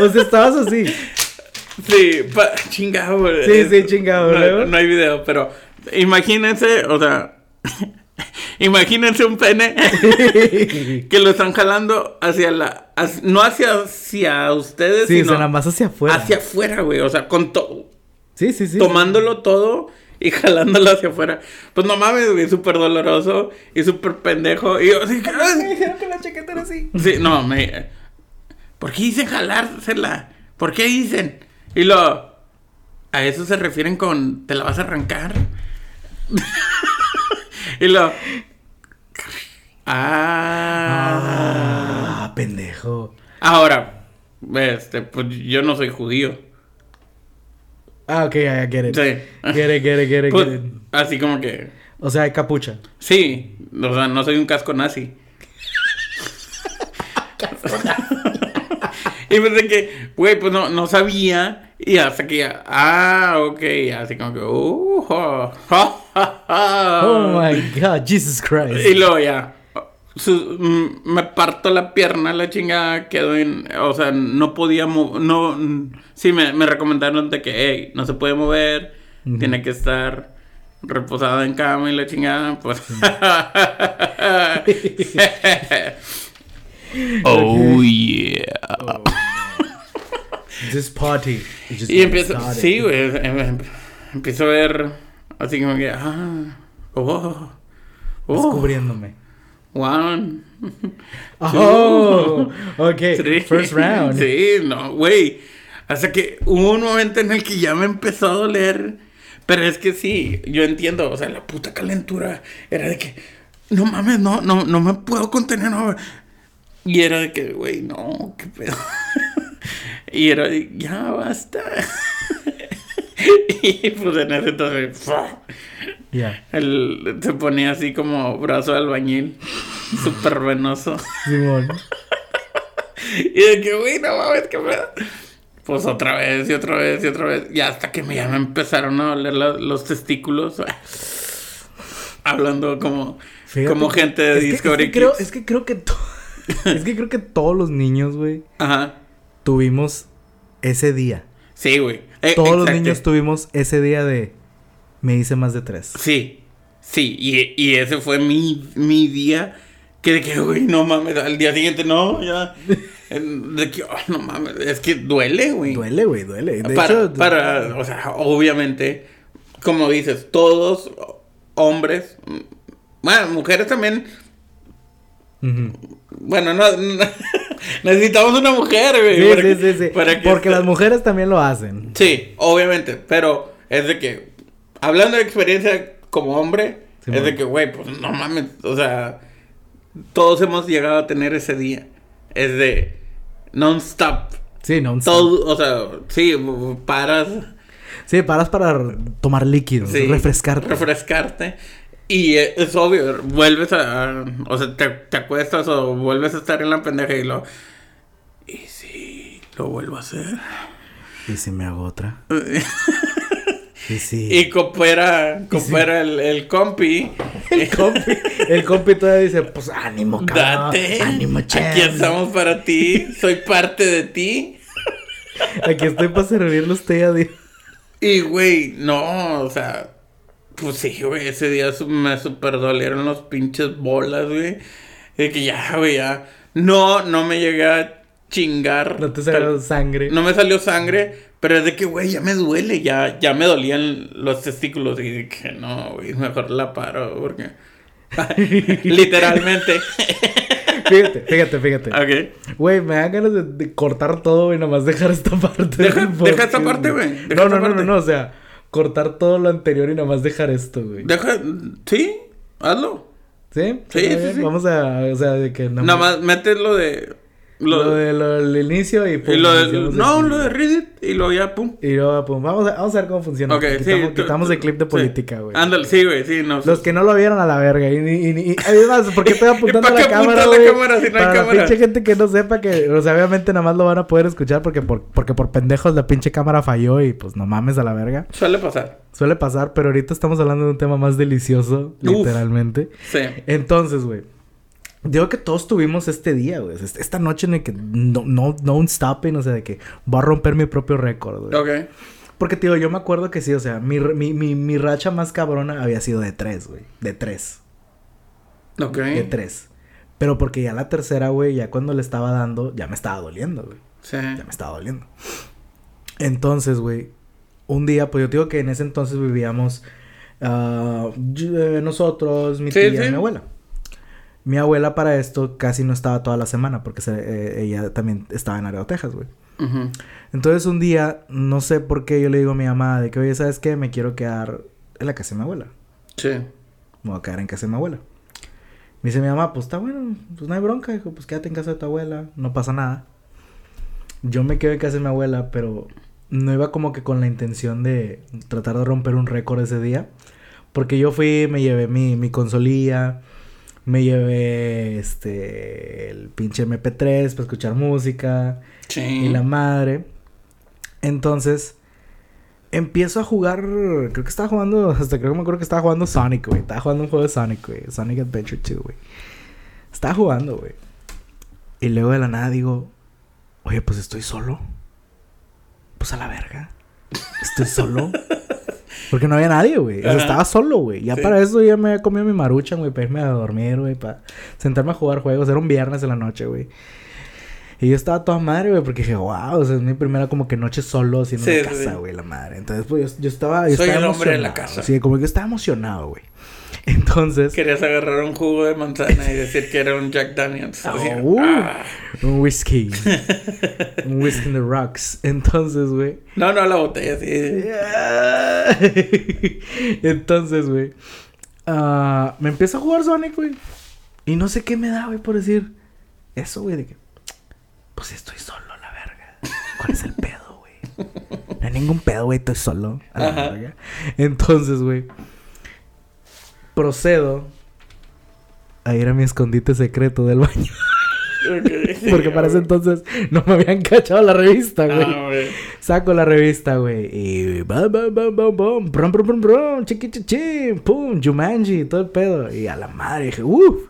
O sea, estabas así. Sí, pa- chingado. Sí, sí, chingado, No, no hay video, pero imagínense, o sea, imagínense un pene que lo están jalando hacia la, hacia- no hacia, hacia ustedes, Sí, o sino sea, nada más hacia afuera. hacia afuera, güey, o sea, con todo, Sí, sí, sí. tomándolo todo y jalándolo hacia afuera. Pues no mames, güey, súper doloroso y súper pendejo. Y yo así. Me dijeron que la chaqueta era así. Sí, no, me. ¿Por qué dicen jalársela? ¿Por qué dicen? Y lo. A eso se refieren con. ¿Te la vas a arrancar? Y lo. Ah. Ah, pendejo. Ahora, este, pues yo no soy judío. Ah, ok, ya, ya, get it. Sí. Get it, get it, get it, Pues, get it. así como que. O sea, hay capucha. Sí, o sea, no soy un casco nazi. y pues de que, güey, pues no, no sabía. Y hasta que ya, ah, ok, así como que, uh, ja, ja, ja, ja. Oh my god, Jesus Y Christ. luego ya, su- me parto la pierna, la chingada, quedo en, o sea, no podía mover, no, sí, me, me recomendaron de que, hey, no se puede mover, tiene que estar reposada en cama y la chingada, pues. oh, yeah. This party. just Y empiezo, sí, güey, em- em- empiezo a ver, así como que, ah, oh, oh, Descubriéndome. one. Oh, ok. Sí. First round. Sí, no, güey. Hasta que hubo un momento en el que ya me empezó a doler. Pero es que sí, yo entiendo. O sea, la puta calentura era de que, no mames, no, no, no me puedo contener. No. Y era de que, güey, no, qué pedo. y era ya basta. y pues en ese entonces, Ya. él se ponía así como brazo de albañil, súper venoso. Simón. Y de que, güey, no mames, qué pedo. Pues otra vez y otra vez y otra vez. Y hasta que me, ya me empezaron a doler la- los testículos. Hablando como, Fíjate como gente de es que- Discovery es que, creo, es que creo que es que creo que todos los niños, güey, Ajá. Tuvimos ese día. Sí, güey. Eh, Todos los niños tuvimos ese día de me hice más de tres. Sí, sí. Y, y ese fue mi, mi día. Que de que, güey, no mames. Al día siguiente, no, ya. De que, oh, no mames. Es que duele, güey. Duele, güey, duele. De para, hecho, para, o sea, obviamente, como dices, todos hombres, mm, bueno, mujeres también, bueno, no, no- necesitamos una mujer, güey. Sí, para sí, que- sí, sí. para que Porque las mujeres también lo hacen. Sí, obviamente, pero es de que, hablando de experiencia como hombre, Sí, es de que, güey, pues no mames, o sea, todos hemos llegado a tener ese día. Es de non-stop. Sí, no. Todo, o sea, sí, paras. Sí, paras para tomar líquidos, Sí, refrescarte. Refrescarte. Y es obvio, vuelves a. O sea, te, te acuestas o vuelves a estar en la pendeja y lo. Y si lo vuelvo a hacer. y si me hago otra. y si. Y coopera, coopera el, el compi. El compi, el compi todavía dice, pues ánimo, cabrón. Date. Ánimo, Aquí chance. estamos para ti. Soy parte de ti. Aquí estoy para servirle a usted di- Y, güey, no, o sea. Pues sí, güey, ese día me super dolieron los pinches bolas, güey. De que ya, güey, ya. No, no me llegué a chingar. No te salió sangre. No me salió sangre, pero es de que, güey, ya me duele, ya, ya me dolían los testículos. Y de que no, güey, mejor la paro, porque. Literalmente. Fíjate, fíjate, fíjate. ok. Güey, me dan ganas de, de cortar todo y nada más dejar esta parte. Deja- deja esta parte, güey. No, no, no, no, no, o sea, cortar todo lo anterior y nada más dejar esto, güey. Deja. Sí, hazlo. ¿Sí? Sí, ¿Está sí, sí. Vamos a, o sea, de que Nada más metes lo de. Lo, Lo, de lo del inicio y y lo de- no, lo de Reddit y lo ya, pum. Y luego, pues, vamos a, vamos a ver cómo funciona. Ok, quitamos, sí. quitamos el clip de sí. política, güey. Ándale, sí, güey, sí, no. Los que no lo vieron a la verga. Y, y, y, y- además, ¿por qué estoy apuntando ¿Para a la cámara, la cámara si no hay Para la cámara? pinche gente que no sepa que... O sea, obviamente nada más lo van a poder escuchar porque por, porque por pendejos la pinche cámara falló y pues no mames a la verga. Suele pasar. Suele pasar, pero ahorita estamos hablando de un tema más delicioso, Uf. literalmente. Sí. Entonces, güey. Digo que todos tuvimos este día, güey. Est- Esta noche en el que no, no, no un stopping, o sea, de que voy a romper mi propio récord, güey. Ok. Porque, tío, yo me acuerdo que sí, o sea, mi, mi, mi, mi racha más cabrona había sido de tres, güey. De tres. Ok. De tres. Pero porque ya la tercera, güey, ya cuando le estaba dando, ya me estaba doliendo, güey. Sí. Ya me estaba doliendo. Entonces, güey, un día, pues yo digo que en ese entonces vivíamos ah, yo- eh, nosotros, mi Sí, tía sí. y mi abuela. Mi abuela para esto casi no estaba toda la semana porque se- eh, ella también estaba en Laredo, Texas, güey. Entonces un día, no sé por qué, yo le digo a mi mamá de que, oye, ¿sabes qué? Me quiero quedar en la casa de mi abuela. Sí. Me voy a quedar en casa de mi abuela. Me dice mi mamá, pues está bueno, pues no hay bronca, dijo, pues quédate en casa de tu abuela, no pasa nada. Yo me quedo en casa de mi abuela, pero no iba como que con la intención de tratar de romper un récord ese día. Porque yo fui, me llevé mi, mi consolilla, me llevé este el pinche MP3 para escuchar música Sí. y la madre. Entonces, empiezo a jugar. Creo que estaba jugando. Hasta creo que me acuerdo que estaba jugando Sonic, güey. Estaba jugando un juego de Sonic, güey. Sonic Adventure 2, güey. Estaba jugando, güey. Y luego de la nada digo, oye, pues estoy solo. Pues a la verga. Estoy solo. Porque no había nadie, güey. O sea, estaba solo, güey. Ya Sí. para eso ya me había comido mi maruchan, güey, para irme a dormir, güey, para sentarme a jugar juegos. Era un viernes en la noche, güey. Y yo estaba toda madre, güey, porque dije, wow, o sea, es mi primera como que noche solo haciendo Sí, sí, casa, güey, la madre. Entonces, pues yo, yo estaba. Yo Soy estaba el hombre de la casa. Sí, como que yo estaba emocionado, güey. Entonces. Querías agarrar un jugo de manzana y decir que era un Jack Daniels. Así, Oh, ah. Un whisky. un whisky in the rocks. Entonces, güey. No, no, la botella, sí. Entonces, güey. ah, me empiezo a jugar Sonic, güey. Y no sé qué me da, güey, por decir eso, güey. De que, pues estoy solo, la verga. ¿Cuál es el pedo, güey? No hay ningún pedo, güey, estoy solo. Entonces, güey, procedo a ir a mi escondite secreto del baño. Porque para ese entonces no me habían cachado la revista, güey. Ah, Saco la revista, güey. Y bam, bam, bam, bam, bam, brum, brum, brum, brum, chiqui, chiqui, pum, Jumanji, todo el pedo. Y a la madre dije, uff,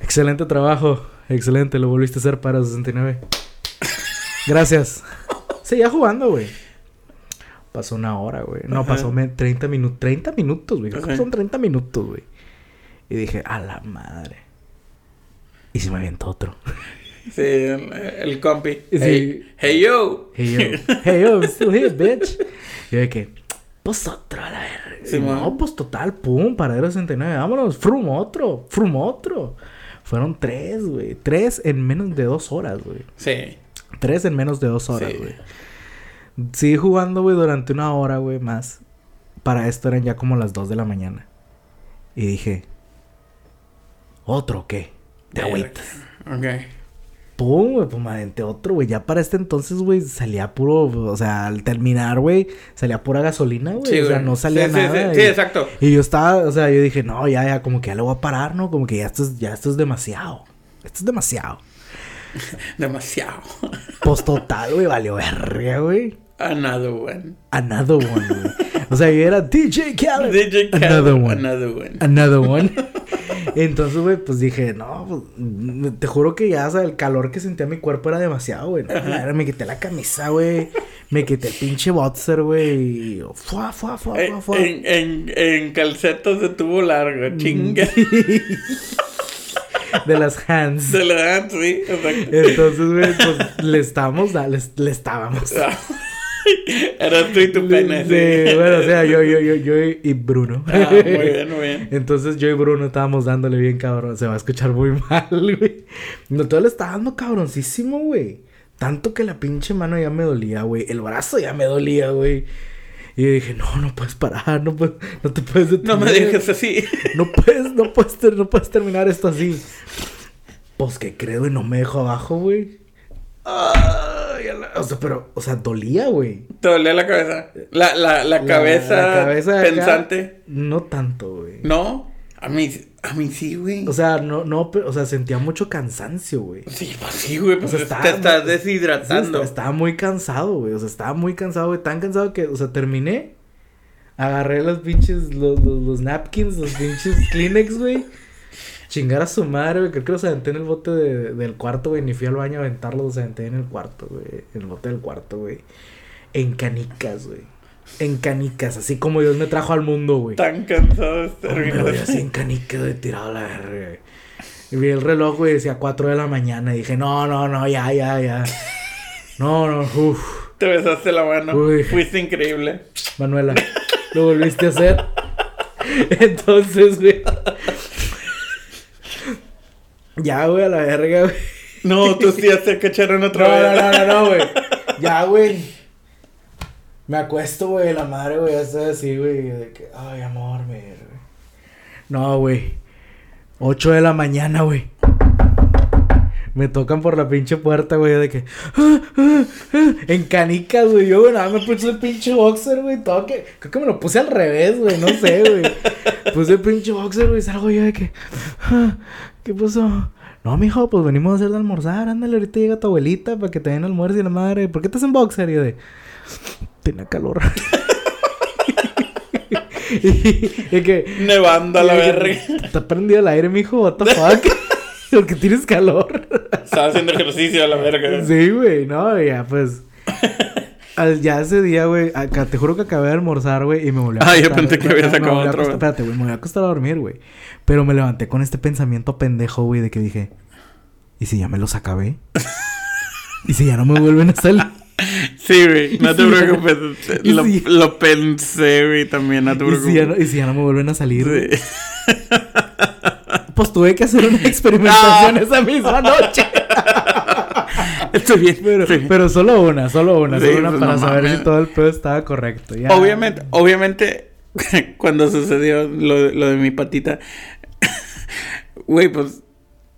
excelente trabajo, excelente, lo volviste a hacer para 69. Gracias. Seguía jugando, güey. Pasó una hora, güey. No, pasó 30 minutos. 30 minutos, güey. Creo que son 30 minutos, güey. Y dije, a la madre. Y se me avientó otro. Sí, el, compi. Hey, hey, yo. Hey yo. Hey yo, I'm still here, bitch. Y yo de que, pues otro, a la verga. no, pues total, pum, paradero 69. Vámonos, frum otro, frum otro. Fueron tres, güey. Tres en menos de dos horas, güey. Sí. Tres en menos de dos horas, güey. Seguí jugando, güey, durante una hora, güey, más. Para esto eran ya como las dos de la mañana. Y dije, ¿otro qué? De agüitas. Ok. Pum, güey, pues me otro, güey. Ya para este entonces, güey, salía puro, o sea, al terminar, güey, salía pura gasolina, güey. Sí, o sea, no salía nada. Sí, sí, exacto. Y yo estaba, o sea, yo dije, no, ya, ya, como que ya lo voy a parar, ¿no? Como que ya esto es, ya esto es demasiado. Esto es demasiado. demasiado. Pues total, güey, valió verga, güey. Another one. Another one, güey. O sea, yo era DJ Khaled. DJ Khaled. Another one. Another one. Another one. Entonces, güey, pues dije, no, pues, te juro que ya, o sea, el calor que sentía mi cuerpo era demasiado, güey. me quité la camisa, güey. Me quité el pinche boxer, güey. Y fuá, fuá, fuá, fuá, fuá. En, en, en calcetas de tubo largo, chinga. de las hands. De las hands, sí, exacto. Entonces, güey, pues le estábamos, le, le estábamos. Ah. Eras tú y tu pene. Sí, bueno, o sea, yo, yo, yo, yo y Bruno. Ah, muy bien, muy bien. Entonces yo y Bruno estábamos dándole bien cabrón. Se va a escuchar muy mal, güey. No, todo le estaba dando cabroncísimo, güey. Tanto que la pinche mano ya me dolía, güey. El brazo ya me dolía, güey. Y yo dije, no, no puedes parar, no, puedes, no te puedes detener. No me dejes así. No puedes, no puedes, no puedes terminar esto así. Pues que creo y no me dejo abajo, güey. O sea, pero, o sea, dolía, güey. Te dolía la cabeza. La, la, la, cabeza, pensante. no tanto, güey. ¿No? A mí, a mí sí, güey. O sea, no, no, o sea, sentía mucho cansancio, güey. Sí, pues sí, güey. Pues te estás deshidratando. estaba, muy cansado, güey. O sea, estaba muy cansado, güey. Tan cansado que, o sea, terminé. Agarré los pinches, los, los, los napkins, los pinches Kleenex, güey. Chingar a su madre, güey. Creo que los aventé en el bote de, del cuarto, güey. Ni fui al baño a aventarlos, los aventé en el cuarto, güey. En el bote del cuarto, güey. En canicas, güey. En canicas, así como Dios me trajo al mundo, güey. Tan cansado de estar güey, así en canicas, de tirado a la verga, güey. Y vi el reloj, güey, decía 4 de la mañana. Y dije, no, no, no, ya, ya, ya. No, no, uff. Te besaste la mano. Uy. Fuiste increíble. Manuela, lo volviste a hacer. Entonces, güey. Ya, güey, a la verga, güey. No, tus tías te cacharon otra vez. No, no, no, no, güey. Ya, güey. Me acuesto, güey, la madre, güey, ya está así, güey. De que, ay, amor, me. No, güey. 8 de la mañana, güey. Me tocan por la pinche puerta, güey, de que. Ah, ah, ah", en canicas, güey. Yo, güey, nada, me puse el pinche boxer, güey. Todo que. Creo que me lo puse al revés, güey. No sé, güey. Puse el pinche boxer, güey. Salgo yo de que. ¿Qué pasó? No, mijo, pues venimos a hacer de almorzar. Ándale, ahorita llega tu abuelita para que te den almuerzo y la madre. ¿Por qué estás en boxer? Y yo de. Tenía calor. y, que. Nevando a la verga. Está prendido el aire, mijo. What the fuck. Porque tienes calor. Estaba haciendo ejercicio a la verga. Sí, güey. No, ya, pues. Ya ese día, güey, acá te juro que acabé de almorzar, güey, y me volví a acostar. Ah, yo pensé que había sacado otro. Espérate, güey, me voy a acostar a dormir, güey. Pero me levanté con este pensamiento pendejo, güey, de que dije, ¿y si ya me los acabé? ¿Y si ya no me vuelven a salir? Sí, güey, no te preocupes. Lo, lo, pensé, güey, también, no te preocupes. ¿Y si, ya no, ¿Y si ya no me vuelven a salir? Sí. Pues tuve que hacer una experimentación ah. esa misma noche. Estoy bien. Pero, pero solo una, solo una, solo una pues para saber si todo el pedo estaba correcto. Obviamente, obviamente, cuando sucedió lo, lo de mi patita, güey, pues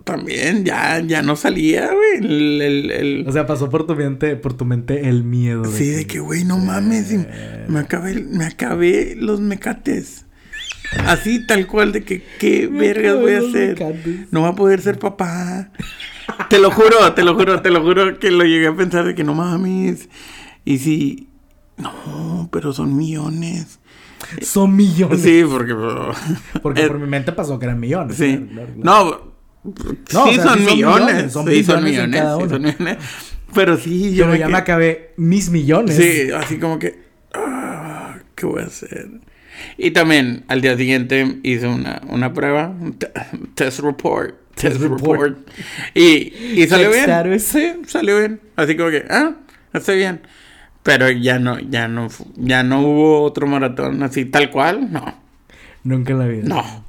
también ya, ya no salía, güey. El, el, el- O sea, pasó por tu mente, por tu mente el miedo. Sí, de que, güey, no mames. Me acabé, me acabé los mecates. Así, tal cual, de que, ¿qué vergas voy a hacer? No va a poder ser papá. Te lo juro, te lo juro, te lo juro que lo llegué a pensar de que no mames. Y si, no, pero son millones. Son millones. Sí, porque... Porque eh, por mi mente pasó que eran millones. Sí. Claro, claro. No, No, sí o sea, son, sí son millones. millones, son sí, son en millones. sí son. Pero sí, yo Pero ya quedé- me acabé mis millones. Sí, así como que. ah, ¿Qué voy a hacer? Y también al día siguiente hice una, una prueba, un te- test report. Test, Test report. report. Y, y salió bien. Sí, salió bien. Así como que, ah, está bien. Pero ya no, ya no, ya no hubo otro maratón así tal cual, no. Nunca en la vida. No.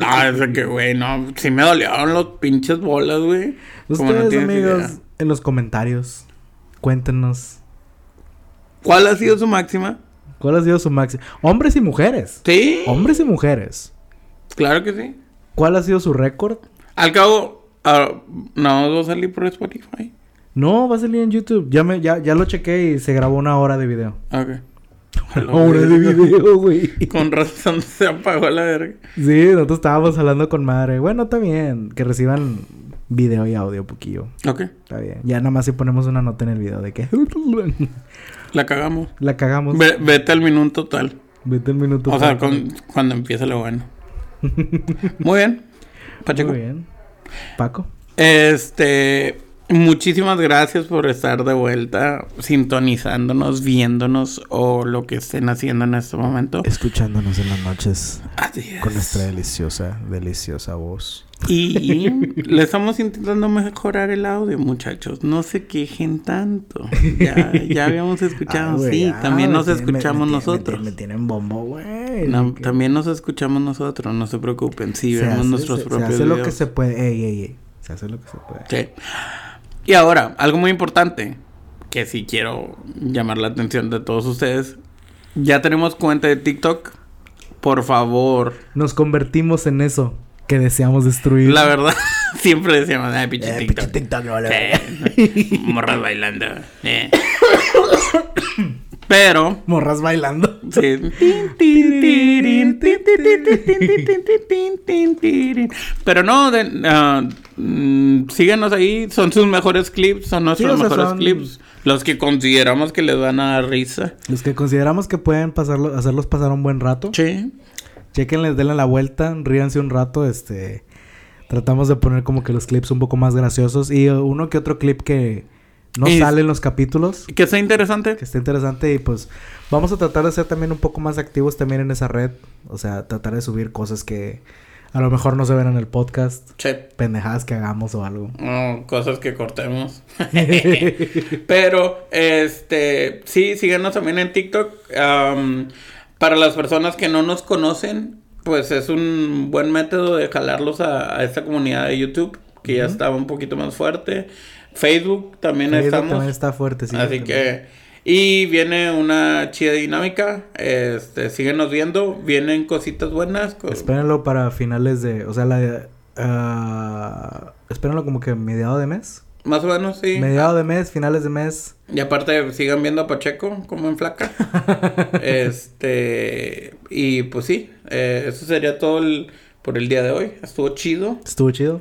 No, es que, güey, no. Sí me dolieron los pinches bolas, güey. No Ustedes, tienes amigos, idea. en los comentarios, cuéntenos ¿Cuál ha sido su máxima? Cuál ha sido su máximo. Hombres y mujeres. Sí. Hombres y mujeres. Claro que sí. ¿Cuál ha sido su récord? Al cabo, ah, no va a salir por Spotify. No, va a salir en YouTube. Ya, me, ya, ya lo chequé y se grabó una hora de video. Ok. Una hora de video, güey. Con razón se apagó la verga. Sí, nosotros estábamos hablando con madre. Bueno, está bien. Que reciban video y audio poquillo. Ok. Está bien. Ya nada más si ponemos una nota en el video de que La cagamos. la cagamos. Ve- vete al minuto tal. Vete un minuto. O sea, con- cuando empieza lo bueno. Muy bien. Pacheco. Muy bien. Paco. Este, muchísimas gracias por estar de vuelta, sintonizándonos, viéndonos o lo que estén haciendo en este momento. Escuchándonos en las noches Así es. con nuestra deliciosa, deliciosa voz. Y le estamos intentando mejorar el audio, muchachos. No se quejen tanto. Ya, ya habíamos escuchado. Ah, sí, ah, también me nos escuchamos me nosotros. Me, tienen bombo, güey. No, Que- también nos escuchamos nosotros, no se preocupen. Sí, se vemos hace- nuestros se- propios Se hace lo que se puede. Ey, ey, ey. Se hace lo que se puede. Sí. Y ahora, algo muy importante que sí quiero llamar la atención de todos ustedes. Ya tenemos cuenta de TikTok. Por favor. Nos convertimos en eso que deseamos destruir. La verdad, siempre decíamos, ay, pinche Eh, TikTok. pinche TikTok, no Sí, morras bailando. eh. Pero, Morras bailando. sí. Pero no, de- ah, mm, síganos ahí. Son sus mejores clips, son nuestros Sí, o sea, mejores son- clips. Los que consideramos que les van a dar risa. Los que consideramos que pueden pasarlo, hacerlos pasar un buen rato. Sí. Chequenles, denle la vuelta, ríanse un rato, este... Tratamos de poner como que los clips un poco más graciosos y uh, uno que otro clip que no Y- sale en los capítulos, Que está interesante. que está interesante y pues vamos a tratar de ser también un poco más activos también en esa red, o sea, tratar de subir cosas que a lo mejor no se ven en el podcast, Sí. pendejadas que hagamos o algo. Oh, cosas que cortemos. Pero, este, sí, síganos también en TikTok. Am, para las personas que no nos conocen, pues es un buen método de jalarlos a, a esta comunidad de YouTube, que ya estaba un poquito más fuerte. Facebook también Facebook estamos. también está fuerte, sí. Así que, y viene una chida dinámica. Este, síguenos viendo. Vienen cositas buenas. co- Espérenlo para finales de, o sea, la ah, espérenlo como que mediado de mes. Más o menos, sí. Mediado de mes, finales de mes. Y aparte sigan viendo a Pacheco como en flaca. este y pues sí, eh, eso sería todo el- por el día de hoy. Estuvo chido. Estuvo chido.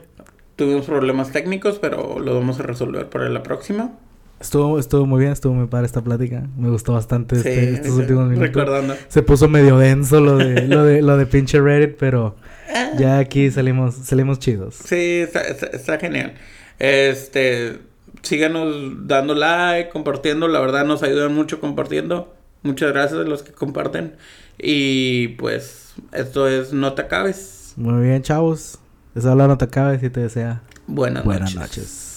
Tuvimos problemas técnicos, pero lo vamos a resolver para la próxima. Estuvo, estuvo muy bien, estuvo muy padre esta plática. Me gustó bastante Sí, este- estos sí, últimos minutos. recordando. Se puso medio denso lo de, lo de, lo de pinche Reddit, pero Ah. ya aquí salimos, salimos chidos. Sí, está, está- está genial. Este, síganos dando like, compartiendo, la verdad nos ayudan mucho compartiendo. Muchas gracias a los que comparten. Y pues esto es No te acabes. Muy bien, chavos. Les habla No te acabes y te desea Buenas, buenas noches. noches.